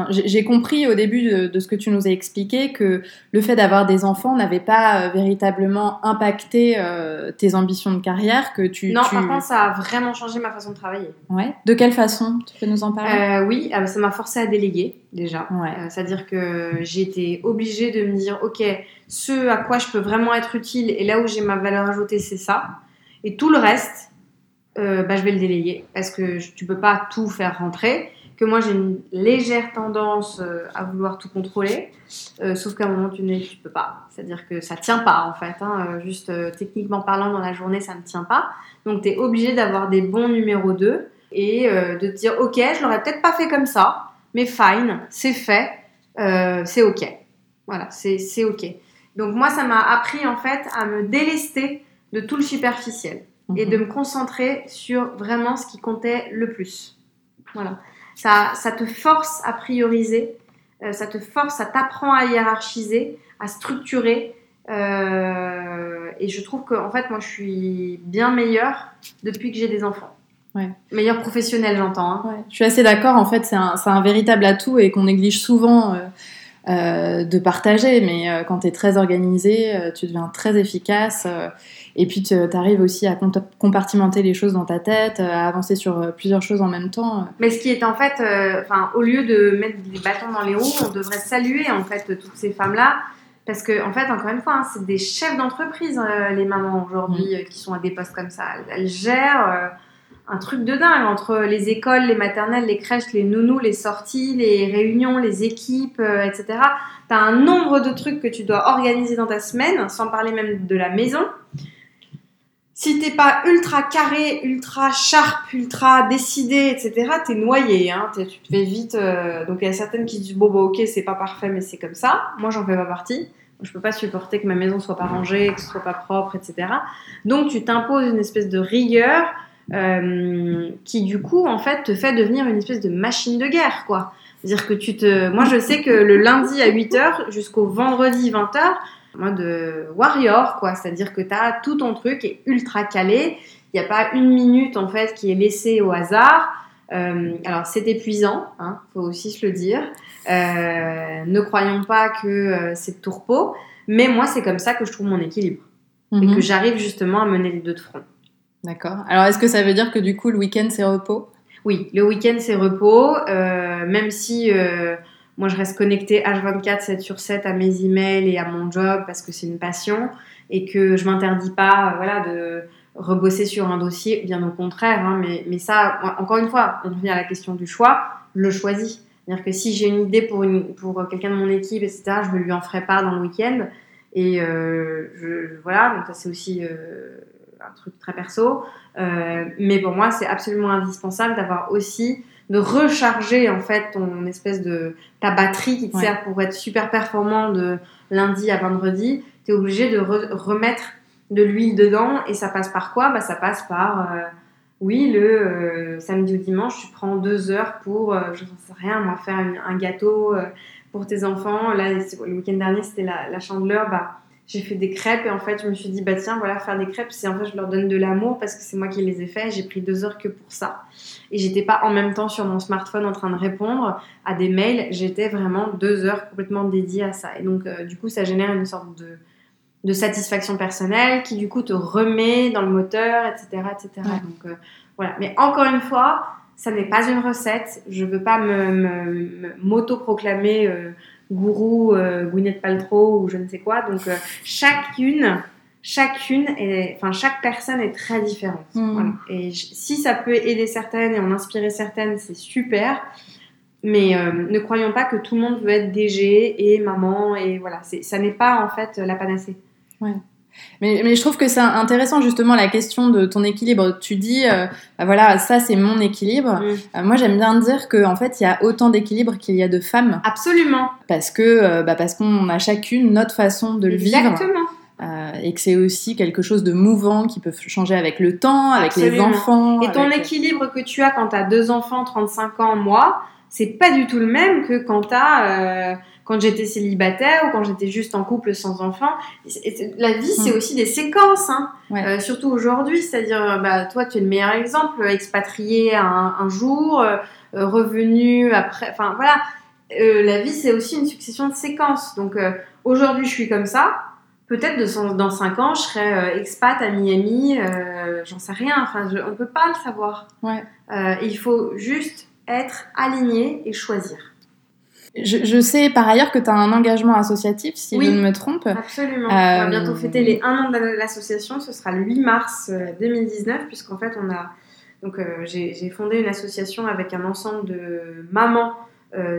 j'ai compris au début de, ce que tu nous as expliqué que le fait d'avoir des enfants n'avait pas euh, véritablement impacté euh, tes ambitions de carrière, que tu... Non, par contre, ça a vraiment changé ma façon de travailler. Ouais. De quelle façon? Tu peux nous en parler? Oui, ça m'a forcé à déléguer déjà. C'est-à-dire que j'ai été obligée de me dire, ok, ce à quoi je peux vraiment être utile et là où j'ai ma valeur ajoutée, c'est ça. Et tout le reste, euh, bah, je vais le délayer parce que tu peux pas tout faire rentrer. Que moi j'ai une légère tendance euh, à vouloir tout contrôler, euh, sauf qu'à un moment tu ne tu peux pas. C'est-à-dire que ça tient pas en fait. Hein. juste techniquement parlant, dans la journée ça ne tient pas. Donc tu es obligé d'avoir des bons numéros 2 et de te dire ok, je l'aurais peut-être pas fait comme ça, mais fine, c'est fait, c'est ok. Voilà, c'est ok. Donc moi ça m'a appris en fait à me délester de tout le superficiel et de mhm. me concentrer sur vraiment ce qui comptait le plus. Voilà. Ça, ça te force à prioriser, euh, ça te force, ça t'apprend à hiérarchiser, à structurer. Euh, et je trouve que, en fait, moi, je suis bien meilleure depuis que j'ai des enfants. Ouais. Meilleure professionnelle, j'entends. Hein. Ouais. Je suis assez d'accord. En fait, c'est un, un, véritable atout et qu'on néglige souvent. Euh, euh, de partager, mais quand tu es très organisé, tu deviens très efficace Et puis tu arrives aussi à compartimenter les choses dans ta tête, à avancer sur plusieurs choses en même temps. Mais ce qui est en fait, enfin, au lieu de mettre des bâtons dans les roues, on devrait saluer en fait toutes ces femmes-là parce que, en fait, encore une fois, hein, c'est des chefs d'entreprise, euh, les mamans aujourd'hui, mm. euh, qui sont à des postes comme ça. Elles, gèrent euh, un truc de dingue entre les écoles, les maternelles, les crèches, les nounous, les sorties, les réunions, les équipes, etc. Tu as un nombre de trucs que tu dois organiser dans ta semaine, sans parler même de la maison. Si t'es pas ultra carré, ultra sharp, ultra décidé, etc., t'es noyé. Hein, tu te fais vite. donc il y a certaines qui disent bon bah ok c'est pas parfait mais c'est comme ça. Moi j'en fais pas partie. Je peux pas supporter que ma maison soit pas rangée, que ce soit pas propre, etc. Donc tu t'imposes une espèce de rigueur euh, qui du coup en fait te fait devenir une espèce de machine de guerre, quoi. C'est-à-dire que tu te, moi je sais que le lundi à 8h jusqu'au vendredi 20h, moi de warrior, quoi. C'est-à-dire que tu as tout ton truc est ultra calé. Il n'y a pas une minute en fait qui est laissée au hasard. Euh, alors c'est épuisant, hein, faut aussi se le dire. Euh, ne croyons pas que euh, c'est de tourpeau, mais moi c'est comme ça que je trouve mon équilibre et que mhm. j'arrive justement à mener les deux de front. D'accord. Alors est-ce que ça veut dire que du coup le week-end c'est repos? Oui, le week-end c'est repos, même si moi je reste connectée H24 7 sur 7 à mes emails et à mon job parce que c'est une passion et que je m'interdis pas, voilà, de rebosser sur un dossier, bien au contraire. Hein, mais, mais ça, encore une fois, on revient à la question du choix, le choisis. C'est-à-dire que si j'ai une idée pour, une, pour quelqu'un de mon équipe, etc., je ne lui en ferai pas dans le week-end. Et euh, voilà, donc ça c'est aussi euh, un truc très perso. Euh, mais pour moi, c'est absolument indispensable d'avoir aussi de recharger en fait ton espèce de ta batterie qui te sert pour être super performant de lundi à vendredi. Tu es obligé de remettre de l'huile dedans. Et ça passe par quoi? Bah, Ça passe par, euh, oui, le euh, samedi ou dimanche, tu prends deux heures pour, euh, je ne sais rien, moi, faire un gâteau pour tes enfants. Là, le week-end dernier, c'était la, la, chandeleur. Bah, j'ai fait des crêpes et en fait, je me suis dit, bah tiens, voilà, faire des crêpes, c'est en fait, je leur donne de l'amour parce que c'est moi qui les ai fait. J'ai pris deux heures que pour ça. Et j'étais pas en même temps sur mon smartphone en train de répondre à des mails. J'étais vraiment deux heures complètement dédiée à ça. Et donc, du coup, ça génère une sorte de, de satisfaction personnelle qui du coup te remet dans le moteur, etc. etc. Donc euh, voilà. Mais encore une fois, ça n'est pas une recette. Je veux pas me, m'auto-proclamer euh, gourou euh, Gwyneth Paltrow ou je ne sais quoi. Donc euh, chacune, chacune, est, enfin chaque personne est très différente. Mm. Et si ça peut aider certaines et en inspirer certaines, c'est super. Mais ne croyons pas que tout le monde veut être DG et maman et voilà, ça n'est pas en fait la panacée. Ouais. Mais, mais, je trouve que c'est intéressant justement la question de ton équilibre. Tu dis, euh, bah voilà, ça c'est mon équilibre. Mm. Euh, moi j'aime bien dire qu'en en fait il y a autant d'équilibre qu'il y a de femmes. Absolument. Parce que euh, bah, parce qu'on a chacune notre façon de le vivre. Exactement. et que c'est aussi quelque chose de mouvant qui peut changer avec le temps, avec les enfants. Et ton équilibre que tu as quand tu as deux enfants, 35 ans, moi, c'est pas du tout le même que quand tu as quand j'étais célibataire ou quand j'étais juste en couple sans enfant. La vie, c'est mm. aussi des séquences, hein. euh, surtout aujourd'hui. C'est-à-dire, euh, bah, toi, tu es le meilleur exemple, expatrié un, un jour, euh, revenu après. Enfin, voilà. la vie, c'est aussi une succession de séquences. Donc, aujourd'hui, je suis comme ça. Peut-être dans 5 ans, je serai expat à Miami, j'en sais rien. Enfin, on ne peut pas le savoir. Ouais. il faut juste être aligné et choisir. Je, sais par ailleurs que tu as un engagement associatif, si je ne me trompe. Absolument. On va euh, bientôt fêter les 1 an de l'association. Ce sera le 8 mars 2019, euh, puisqu'en fait, on a. Donc, euh, j'ai fondé une association avec un ensemble de mamans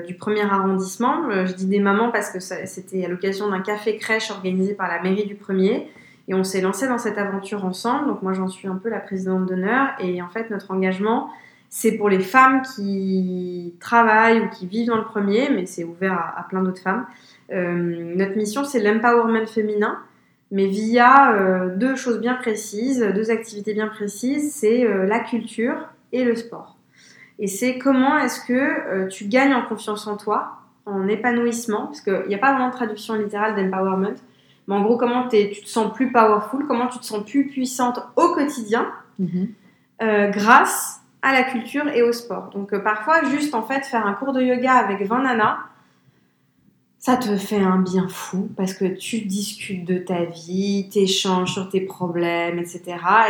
du premier arrondissement. je dis des mamans parce que c'était à l'occasion d'un café crèche organisé par la mairie du premier. Et on s'est lancé dans cette aventure ensemble. Donc, moi, j'en suis un peu la présidente d'honneur. Et en fait, notre engagement, c'est pour les femmes qui travaillent ou qui vivent dans le premier, mais c'est ouvert à, plein d'autres femmes. Euh, notre mission, c'est l'empowerment féminin, mais via euh, deux choses bien précises, deux activités bien précises, c'est euh, la culture et le sport. Et c'est comment est-ce que tu gagnes en confiance en toi, en épanouissement, parce qu'il n'y a pas vraiment de traduction littérale d'empowerment, mais en gros, comment tu te sens plus powerful, comment tu te sens plus puissante au quotidien, mm-hmm. grâce à la culture et au sport. Donc euh, parfois, juste en fait, faire un cours de yoga avec 20 nanas, ça te fait un bien fou parce que tu discutes de ta vie, t'échanges sur tes problèmes, etc.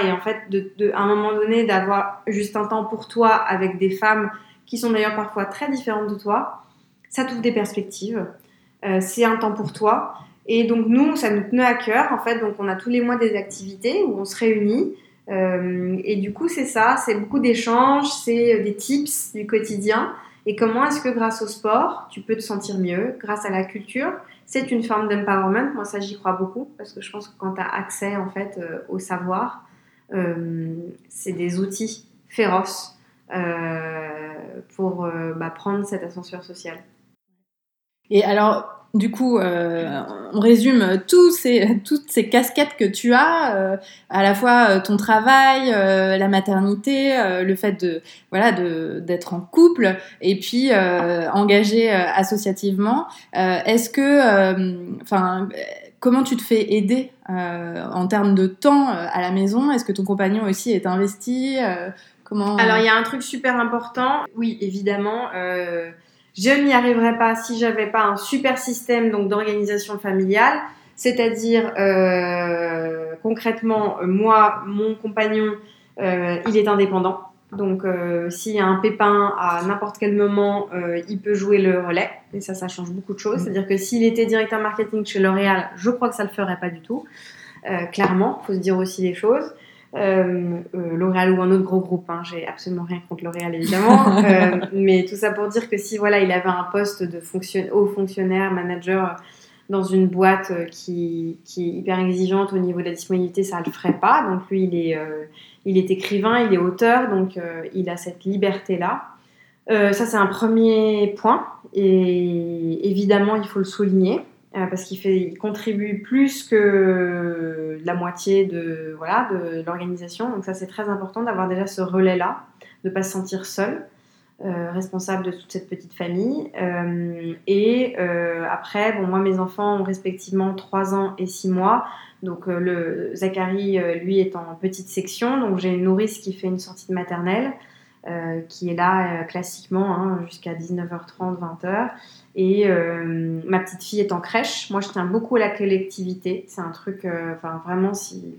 Et en fait, de, à un moment donné, d'avoir juste un temps pour toi avec des femmes qui sont d'ailleurs parfois très différentes de toi, ça t'ouvre des perspectives. Euh, c'est un temps pour toi. Et donc nous, ça nous tenait à cœur, en fait. Donc on a tous les mois des activités où on se réunit. Euh, et du coup, c'est ça, c'est beaucoup d'échanges, c'est des tips du quotidien. Et comment est-ce que grâce au sport, tu peux te sentir mieux, grâce à la culture? C'est une forme d'empowerment. Moi, ça, j'y crois beaucoup parce que je pense que quand tu as accès en fait euh, au savoir, euh, c'est des outils féroces euh, pour bah, prendre cet ascenseur social. Et alors, du coup, euh, on résume tous ces, toutes ces casquettes que tu as, euh, à la fois euh, ton travail, la maternité, le fait de voilà d'être en couple et puis engagé associativement. Est-ce que, enfin, comment tu te fais aider en termes de temps à la maison? Est-ce que ton compagnon aussi est investi Comment? Alors il y a un truc super important. Oui, évidemment. Je n'y arriverais pas si j'avais pas un super système donc d'organisation familiale, c'est-à-dire euh, concrètement moi, mon compagnon, euh, il est indépendant. Donc euh, s'il y a un pépin à n'importe quel moment, il peut jouer le relais et ça, ça change beaucoup de choses. Mmh. C'est-à-dire que s'il était directeur marketing chez L'Oréal, je crois que ça le ferait pas du tout. clairement, faut se dire aussi les choses. Euh, euh, L'Oréal ou un autre gros groupe. Hein. J'ai absolument rien contre L'Oréal évidemment, euh, mais tout ça pour dire que si voilà, il avait un poste de fonction haut fonctionnaire, manager dans une boîte qui, qui, est hyper exigeante au niveau de la disponibilité, ça le ferait pas. Donc lui, il est, il est écrivain, il est auteur, donc il a cette liberté là. ça c'est un premier point et évidemment il faut le souligner. Euh, parce qu'il fait, il contribue plus que la moitié de voilà de l'organisation. Donc ça c'est très important d'avoir déjà ce relais là, de pas se sentir seul, euh, responsable de toute cette petite famille. Euh, et après, bon moi mes enfants ont respectivement 3 ans et 6 mois. Donc le Zachary lui est en petite section, donc j'ai une nourrice qui fait une sortie de maternelle. qui est là classiquement hein, jusqu'à 19h30, 20h. Et euh, ma petite fille est en crèche. Moi, je tiens beaucoup à la collectivité. C'est un truc, euh, enfin, vraiment, si.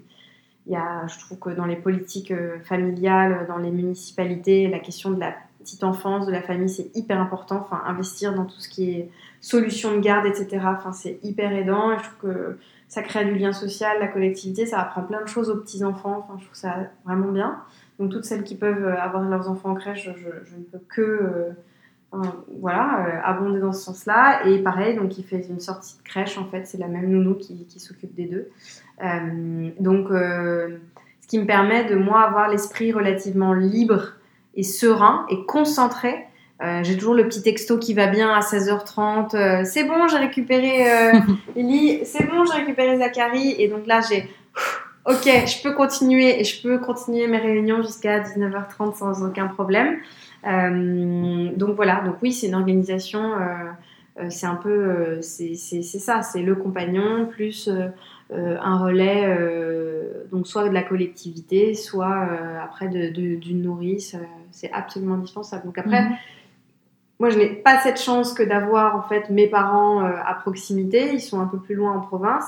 Il y a, je trouve que dans les politiques euh, familiales, dans les municipalités, la question de la petite enfance, de la famille, c'est hyper important. Enfin, investir dans tout ce qui est solution de garde, etc. Enfin, c'est hyper aidant. Et je trouve que ça crée du lien social, la collectivité, ça apprend plein de choses aux petits enfants. Enfin, je trouve ça vraiment bien. Donc, toutes celles qui peuvent avoir leurs enfants en crèche, je, je ne peux que voilà, euh, abondé dans ce sens-là. Et pareil, donc il fait une sortie de crèche, en fait, c'est la même nounou qui, s'occupe des deux. Euh, donc, euh, ce qui me permet de, moi, avoir l'esprit relativement libre et serein et concentré. j'ai toujours le petit texto qui va bien à 16h30. c'est bon, j'ai récupéré Ellie. C'est bon, j'ai récupéré Zachary. Et donc là, j'ai... Ok, je peux continuer et je peux continuer mes réunions jusqu'à 19h30 sans aucun problème. Euh, donc voilà, donc oui, c'est une organisation, euh, euh, c'est un peu, c'est ça, c'est le compagnon plus un relais, donc soit de la collectivité, soit après d'une nourrice, c'est absolument indispensable. Donc après, mhm. moi je n'ai pas cette chance que d'avoir en fait mes parents à proximité, ils sont un peu plus loin en province.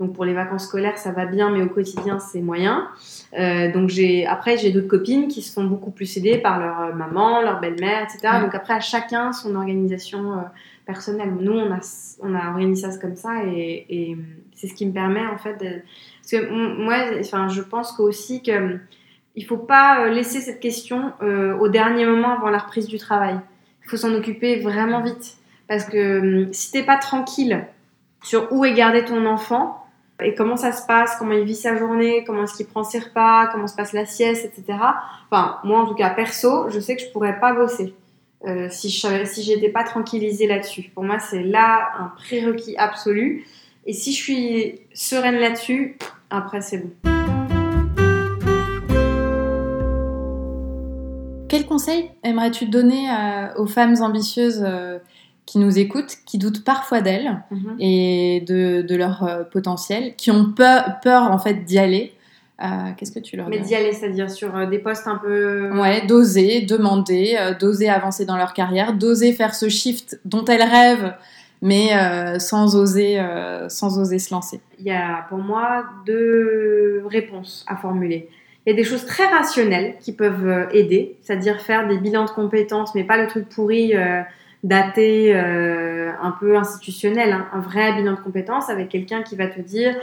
Donc pour les vacances scolaires, ça va bien, mais au quotidien, c'est moyen. Euh, donc j'ai après j'ai d'autres copines qui se font beaucoup plus aider par leur euh, maman, leur belle-mère, etc. Donc après à chacun son organisation euh, personnelle. Nous on a on a organisé ça comme ça et, et c'est ce qui me permet en fait de... parce que moi enfin je pense aussi que il faut pas laisser cette question au dernier moment avant la reprise du travail. Il faut s'en occuper vraiment vite parce que si t'es pas tranquille sur où est gardé ton enfant, et comment ça se passe, comment il vit sa journée, comment est-ce qu'il prend ses repas, comment se passe la sieste, etc. Enfin, moi en tout cas, perso, je sais que je pourrais pas bosser euh, si je si j'étais pas tranquillisée là-dessus. Pour moi, c'est là un prérequis absolu. Et si je suis sereine là-dessus, après c'est bon. Quel conseil aimerais-tu donner aux femmes ambitieuses euh, qui nous écoutent, qui doutent parfois d'elles mhm. et de, de leur euh, potentiel, qui ont peur, peur en fait d'y aller. Euh, qu'est-ce que tu leur dis Mais d'y aller, c'est-à-dire sur euh, des postes un peu... Ouais, d'oser, demander, d'oser avancer dans leur carrière, d'oser faire ce shift dont elles rêvent mais euh, sans, oser, euh, sans oser se lancer Il y a pour moi deux réponses à formuler. Il y a des choses très rationnelles qui peuvent aider, c'est-à-dire faire des bilans de compétences, mais pas le truc pourri daté, un peu institutionnel, hein. un vrai bilan de compétences avec quelqu'un qui va te dire...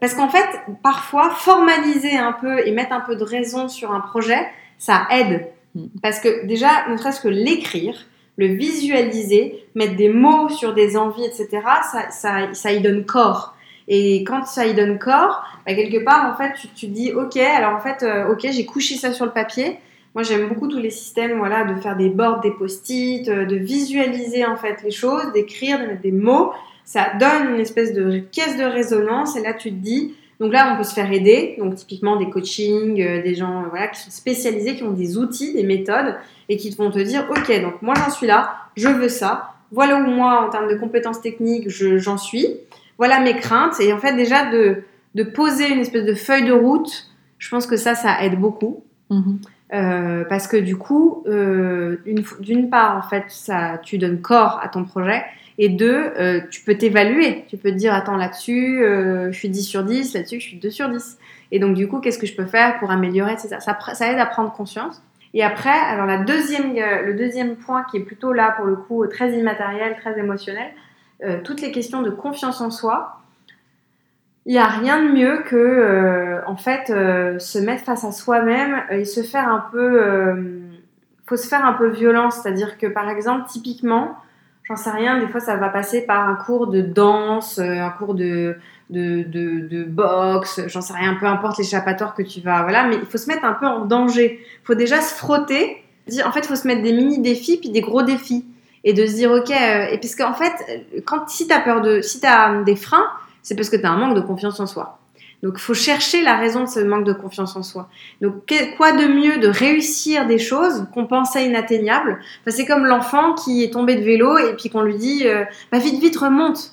Parce qu'en fait, parfois, formaliser un peu et mettre un peu de raison sur un projet, ça aide. Mm. Parce que déjà, ne serait-ce que l'écrire, le visualiser, mettre des mots sur des envies, etc., ça, ça, ça y donne corps. Et quand ça y donne corps, bah, quelque part, en fait, tu, tu dis, ok, alors en fait, euh, ok, j'ai couché ça sur le papier. Moi, j'aime beaucoup tous les systèmes, voilà, de faire des boards, des post-it, euh, de visualiser en fait les choses, d'écrire, de mettre des mots. Ça donne une espèce de caisse de résonance. Et là, tu te dis, donc là, on peut se faire aider. Donc typiquement des coachings, euh, des gens voilà qui sont spécialisés, qui ont des outils, des méthodes et qui vont te dire, ok, donc moi j'en suis là, je veux ça. Voilà où moi, en termes de compétences techniques, j'en suis. Voilà mes craintes. Et en fait, déjà de, de poser une espèce de feuille de route, je pense que ça, ça aide beaucoup. Mm-hmm. Euh, parce que du coup, euh, d'une part, en fait, ça, tu donnes corps à ton projet. Et deux, euh, tu peux t'évaluer. Tu peux te dire, attends, là-dessus, euh, je suis 10 sur 10, là-dessus, je suis 2 sur 10. Et donc, du coup, qu'est-ce que je peux faire pour améliorer, Ça, ça aide à prendre conscience. Et après, alors la deuxième, euh, le deuxième point qui est plutôt là, pour le coup, très immatériel, très émotionnel, toutes les questions de confiance en soi. Il n'y a rien de mieux que, en fait, se mettre face à soi-même et se faire un peu... faut se faire un peu violence. C'est-à-dire que, par exemple, typiquement, j'en sais rien, des fois ça va passer par un cours de danse, euh, un cours de, de, de, boxe, j'en sais rien, peu importe l'échappatoire que tu vas, voilà, mais il faut se mettre un peu en danger. Il faut déjà se frotter, en fait, il faut se mettre des mini défis puis des gros défis. Et de se dire, ok, euh, et parce qu'en fait, quand, si tu as peur de, si tu as des freins, c'est parce que tu as un manque de confiance en soi. Donc, il faut chercher la raison de ce manque de confiance en soi. Donc, quoi de mieux de réussir des choses qu'on pensait inatteignables? Enfin, C'est comme l'enfant qui est tombé de vélo et puis qu'on lui dit euh, bah, vite, vite, remonte.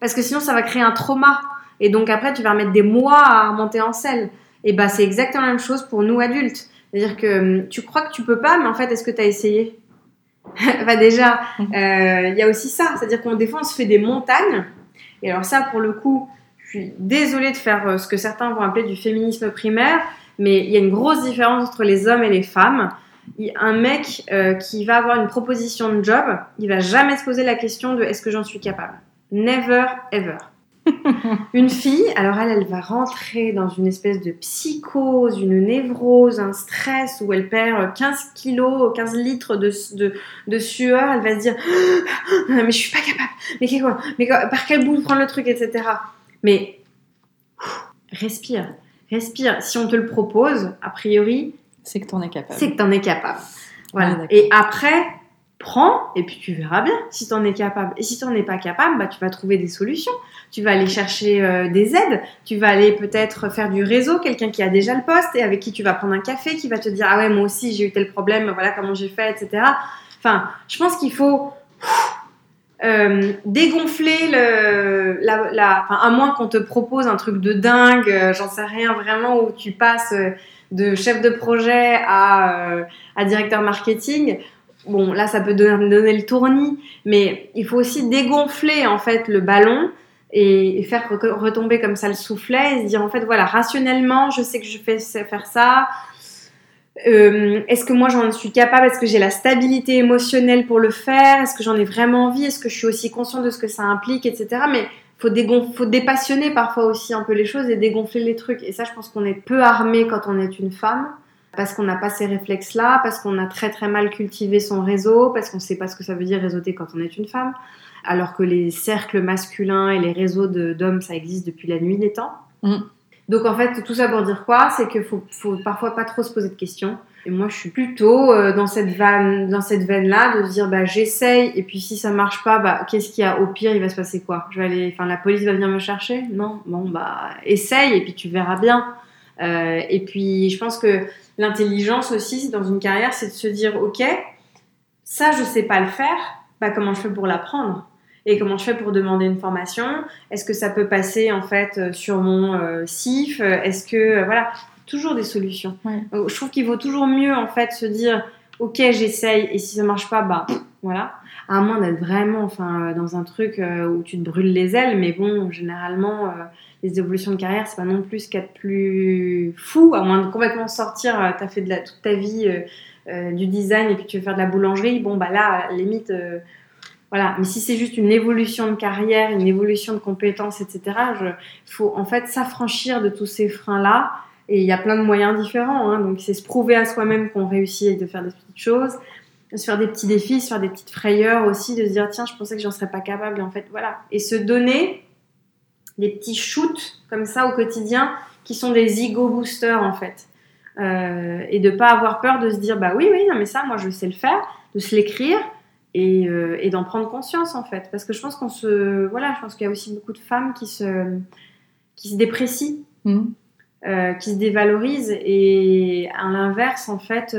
Parce que sinon, ça va créer un trauma. Et donc, après, tu vas remettre des mois à remonter en selle. Et bah, c'est exactement la même chose pour nous adultes. C'est-à-dire que hum, tu crois que tu peux pas, mais en fait, est-ce que tu as essayé? Enfin, déjà, mmh. euh, il y a aussi ça. C'est-à-dire qu'on des fois, on se fait des montagnes. Et alors, ça, pour le coup, je suis désolée de faire euh, ce que certains vont appeler du féminisme primaire, mais il y a une grosse différence entre les hommes et les femmes. Un mec euh, qui va avoir une proposition de job, il va jamais se poser la question de est-ce que j'en suis capable? Never ever. une fille, alors elle, elle va rentrer dans une espèce de psychose, une névrose, un stress où elle perd 15 kilos, 15 litres de, de, de sueur. Elle va se dire Mais je suis pas capable, mais, quoi, mais par quel bout prendre le truc, etc. Mais respire, respire. Si on te le propose, a priori, c'est que tu en es capable. C'est que tu en es capable. Voilà. et après, prends et puis tu verras bien si tu en es capable. Et si tu n'en es pas capable, bah, tu vas trouver des solutions. Tu vas aller chercher euh, des aides. Tu vas aller peut-être faire du réseau, quelqu'un qui a déjà le poste et avec qui tu vas prendre un café, qui va te dire Ah ouais, moi aussi j'ai eu tel problème, voilà comment j'ai fait, etc. Enfin, je pense qu'il faut euh, dégonfler le, la, enfin, à moins qu'on te propose un truc de dingue, euh, j'en sais rien vraiment, où tu passes de chef de projet à, à directeur marketing. Bon, là, ça peut donner, donner, le tournis, mais il faut aussi dégonfler en fait le ballon et, faire retomber comme ça le soufflet et se dire en fait voilà rationnellement, je sais que je fais faire ça, euh, est-ce que moi j'en suis capable? Est-ce que j'ai la stabilité émotionnelle pour le faire? Est-ce que j'en ai vraiment envie? Est-ce que je suis aussi consciente de ce que ça implique, etc. Mais faut, faut dépassionner parfois aussi un peu les choses et dégonfler les trucs. Et ça, je pense qu'on est peu armé quand on est une femme parce qu'on n'a pas ces réflexes-là, parce qu'on a très très mal cultivé son réseau, parce qu'on ne sait pas ce que ça veut dire réseauter quand on est une femme, alors que les cercles masculins et les réseaux d'hommes, ça existe depuis la nuit des temps. Mm. Donc en fait, tout ça pour dire quoi? C'est qu'il faut, faut, parfois pas trop se poser de questions. Et moi, je suis plutôt euh, dans cette veine, dans cette veine-là, de se dire bah j'essaye et puis si ça marche pas, bah qu'est-ce qu'il y a? Au pire, il va se passer quoi? Je vais aller, enfin la police va venir me chercher? Non, bon bah essaye et puis tu verras bien. Euh, et puis je pense que l'intelligence aussi dans une carrière, c'est de se dire ok, ça je sais pas le faire, bah comment je fais pour l'apprendre? Et comment je fais pour demander une formation? Est-ce que ça peut passer en fait euh, sur mon euh, CIF Est-ce que euh, voilà, toujours des solutions. je trouve qu'il vaut toujours mieux en fait se dire ok, j'essaye, et si ça marche pas, bah voilà. À moins d'être vraiment enfin, dans un truc où tu te brûles les ailes, mais bon, généralement, les évolutions de carrière, c'est pas non plus ce qu'il plus fou, à moins de complètement sortir, tu as fait de la, toute ta vie du design et puis tu veux faire de la boulangerie, bon, bah là, limite voilà, mais si c'est juste une évolution de carrière, une évolution de compétences, etc., il faut en fait s'affranchir de tous ces freins-là. Et il y a plein de moyens différents. Hein. donc c'est se prouver à soi-même qu'on réussit de faire des petites choses, se faire des petits défis, se faire des petites frayeurs aussi, de se dire tiens, je pensais que j'en serais pas capable. Et en fait, voilà. Et se donner des petits shoots comme ça au quotidien qui sont des ego boosters en fait. Euh, et de pas avoir peur de se dire bah oui, oui, non, mais ça, moi je sais le faire, de se l'écrire euh, et, d'en prendre conscience en fait. Parce que je pense qu'on se. Voilà, je pense qu'il y a aussi beaucoup de femmes qui se, qui se déprécient, mmh. euh, qui se dévalorisent. Et à l'inverse, en fait,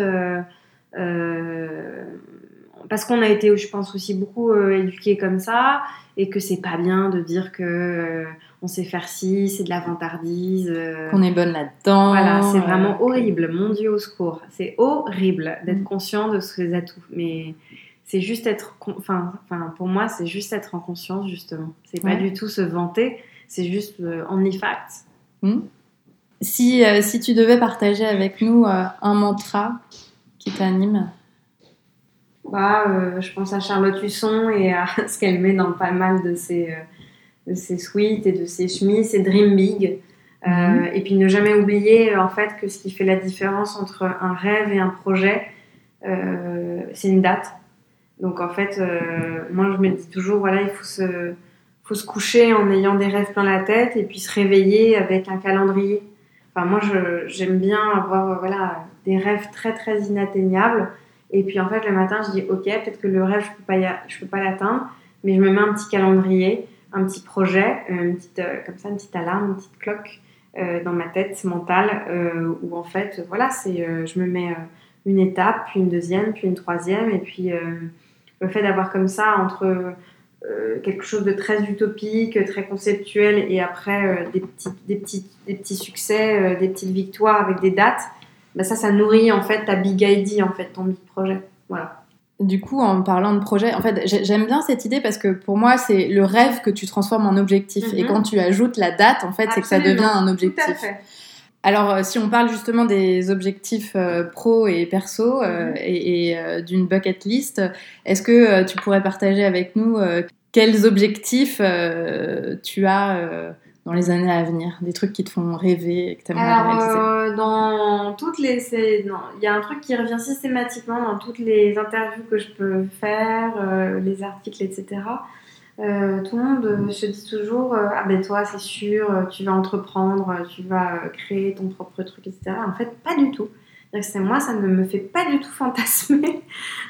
parce qu'on a été, je pense, aussi beaucoup éduqués comme ça, et que c'est pas bien de dire que on sait faire ci, c'est de la vantardise. Qu'on est bonne là-dedans. Voilà, c'est vraiment horrible. Mon Dieu, au secours. C'est horrible d'être mmh. conscient de ses atouts. Mais c'est juste être, enfin, enfin, pour moi, c'est juste être en conscience, justement. C'est pas du tout se vanter, c'est juste euh, only. Hmm. Si, euh, si tu devais partager avec nous euh, un mantra qui t'anime bah, Je pense à Charlotte Husson et à ce qu'elle met dans pas mal de ses, de ses suites et de ses chemises, c'est Dream Big. Hmm. Et puis ne jamais oublier en fait que ce qui fait la différence entre un rêve et un projet, c'est une date. Donc en fait, euh, moi je me dis toujours, voilà, il faut se, faut se coucher en ayant des rêves plein la tête et puis se réveiller avec un calendrier. Enfin moi j'aime bien avoir euh, voilà, des rêves très très inatteignables. Et puis en fait le matin je dis, ok, peut-être que le rêve je peux pas, je peux pas l'atteindre, mais je me mets un petit calendrier, un petit projet, une petite, comme ça, une petite alarme, une petite cloque dans ma tête mentale où en fait, voilà, c'est, je me mets une étape, puis une deuxième, puis une troisième, et puis le fait d'avoir comme ça entre euh, quelque chose de très utopique, très conceptuel, et après euh, des, petits, des, petits, des petits succès, euh, des petites victoires avec des dates, bah ça, ça nourrit en fait ta big idea, en fait, ton big projet. Voilà. Du coup, en parlant de projet, en fait, j'aime bien cette idée parce que pour moi, c'est le rêve que tu transformes en objectif. Et mhm. quand tu ajoutes la date, en fait, c'est que ça devient un objectif. Tout à fait. Alors, euh, si on parle justement des objectifs euh, pro et perso euh, mhm. et, d'une bucket list, est-ce que tu pourrais partager avec nous quels objectifs tu as dans les années à venir Des trucs qui te font rêver et que tu aimerais réaliser Dans toutes les. Il y a un truc qui revient systématiquement dans toutes les interviews que je peux faire, les articles, etc. Euh, tout le monde euh, se dit toujours euh, Ah ben toi, c'est sûr, tu vas entreprendre, tu vas créer ton propre truc, etc. En fait, pas du tout. C'est moi, ça ne me fait pas du tout fantasmer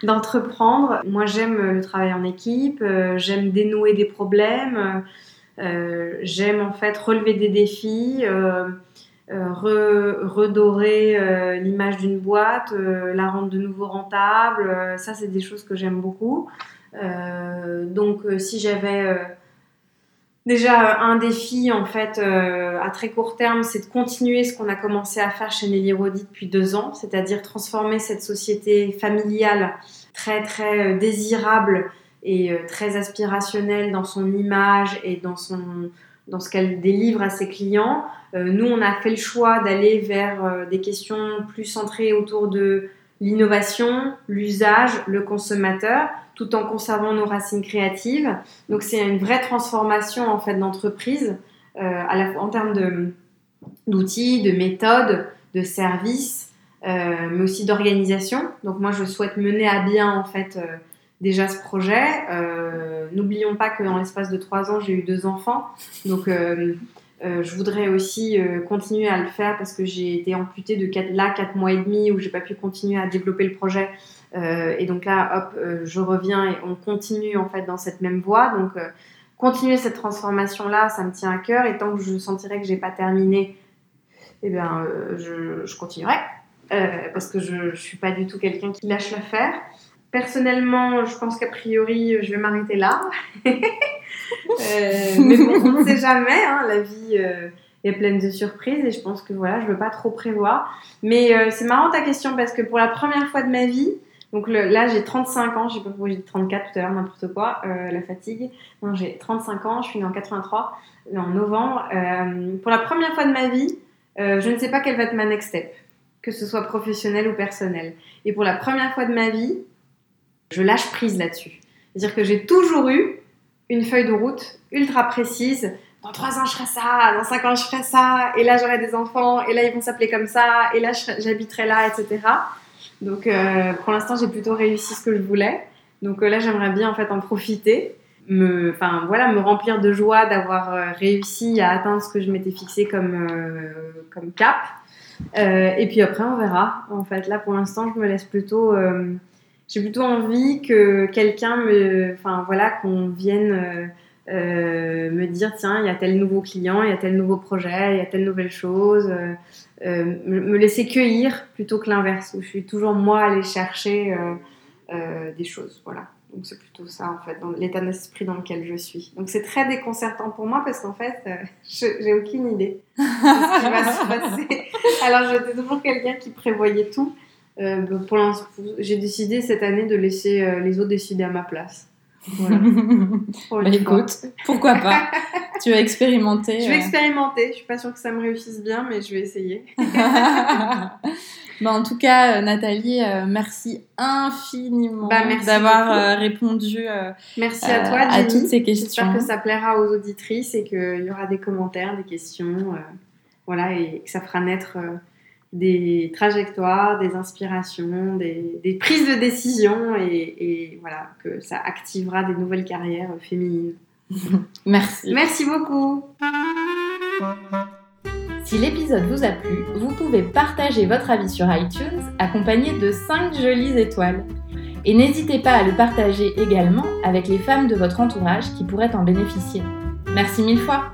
d'entreprendre. Moi, j'aime le travail en équipe, j'aime dénouer des problèmes, j'aime en fait relever des défis, redorer l'image d'une boîte, la rendre de nouveau rentable. ça, c'est des choses que j'aime beaucoup. Euh, donc euh, si j'avais euh, déjà un défi en fait à très court terme, c'est de continuer ce qu'on a commencé à faire chez Nelly Rodi depuis deux ans, c'est-à-dire transformer cette société familiale très très désirable et très aspirationnelle dans son image et dans son dans ce qu'elle délivre à ses clients. nous, on a fait le choix d'aller vers des questions plus centrées autour de l'innovation, l'usage, le consommateur tout en conservant nos racines créatives. Donc c'est une vraie transformation en fait d'entreprise euh, en termes d'outils, de, méthodes, de services, euh, mais aussi d'organisation. Donc moi je souhaite mener à bien en fait euh, déjà ce projet. N'oublions pas que dans l'espace de trois ans j'ai eu deux enfants, donc je voudrais aussi continuer à le faire parce que j'ai été amputée de quatre, là 4 mois et demi où j'ai pas pu continuer à développer le projet euh, et donc là, hop, euh, je reviens et on continue en fait dans cette même voie. Donc, euh, continuer cette transformation-là, ça me tient à cœur. Et tant que je sentirai que j'ai pas terminé, eh bien, je, je, continuerai. parce que je ne suis pas du tout quelqu'un qui lâche l'affaire. Personnellement, je pense qu'a priori, je vais m'arrêter là. mais bon, on ne sait jamais. Hein, la vie est pleine de surprises et je pense que voilà, je veux pas trop prévoir. Mais c'est marrant ta question parce que pour la première fois de ma vie, Donc là, j'ai 35 ans, je sais pas pourquoi j'ai dit 34 tout à l'heure, n'importe quoi, euh, la fatigue. Non, j'ai 35 ans, je suis née en 83, en novembre. Euh, pour la première fois de ma vie, euh, je ne sais pas quelle va être ma next step, que ce soit professionnel ou personnel. Et pour la première fois de ma vie, je lâche prise là-dessus. C'est-à-dire que j'ai toujours eu une feuille de route ultra précise. Dans 3 ans, je ferai ça, dans 5 ans, je ferai ça, et là, j'aurai des enfants, et là, ils vont s'appeler comme ça, et là, j'habiterai là, etc. Donc euh, pour l'instant, j'ai plutôt réussi ce que je voulais. Donc euh, là, j'aimerais bien en fait en profiter, me, enfin voilà, me remplir de joie d'avoir euh, réussi à atteindre ce que je m'étais fixé comme comme cap. et puis après, on verra. En fait, là pour l'instant, je me laisse plutôt j'ai plutôt envie que quelqu'un me, enfin voilà, qu'on vienne euh, me dire tiens, il y a tel nouveau client, il y a tel nouveau projet, il y a telle nouvelle chose, euh, euh, me, laisser cueillir plutôt que l'inverse, où je suis toujours moi aller chercher des choses. Voilà. Donc c'est plutôt ça en fait, dans l'état d'esprit dans lequel je suis. Donc c'est très déconcertant pour moi parce qu'en fait, j'ai aucune idée de ce qui va se passer. Alors j'étais toujours quelqu'un qui prévoyait tout. Pour l'instant, j'ai décidé cette année de laisser les autres décider à ma place. Voilà. écoute, pourquoi pas Tu vas expérimenter. Je vais euh. expérimenter. Je suis pas sûre que ça me réussisse bien, mais je vais essayer. bah, en tout cas, euh, Nathalie, euh, merci infiniment bah, d'avoir répondu merci à, toi, à toutes ces questions. J'espère que ça plaira aux auditrices et qu'il y aura des commentaires, des questions. voilà, et que ça fera naître des trajectoires, des inspirations, des, prises de décision et, voilà, que ça activera des nouvelles carrières féminines. Merci. Merci beaucoup. Si l'épisode vous a plu, vous pouvez partager votre avis sur iTunes accompagné de 5 jolies étoiles. Et n'hésitez pas à le partager également avec les femmes de votre entourage qui pourraient en bénéficier. Merci mille fois.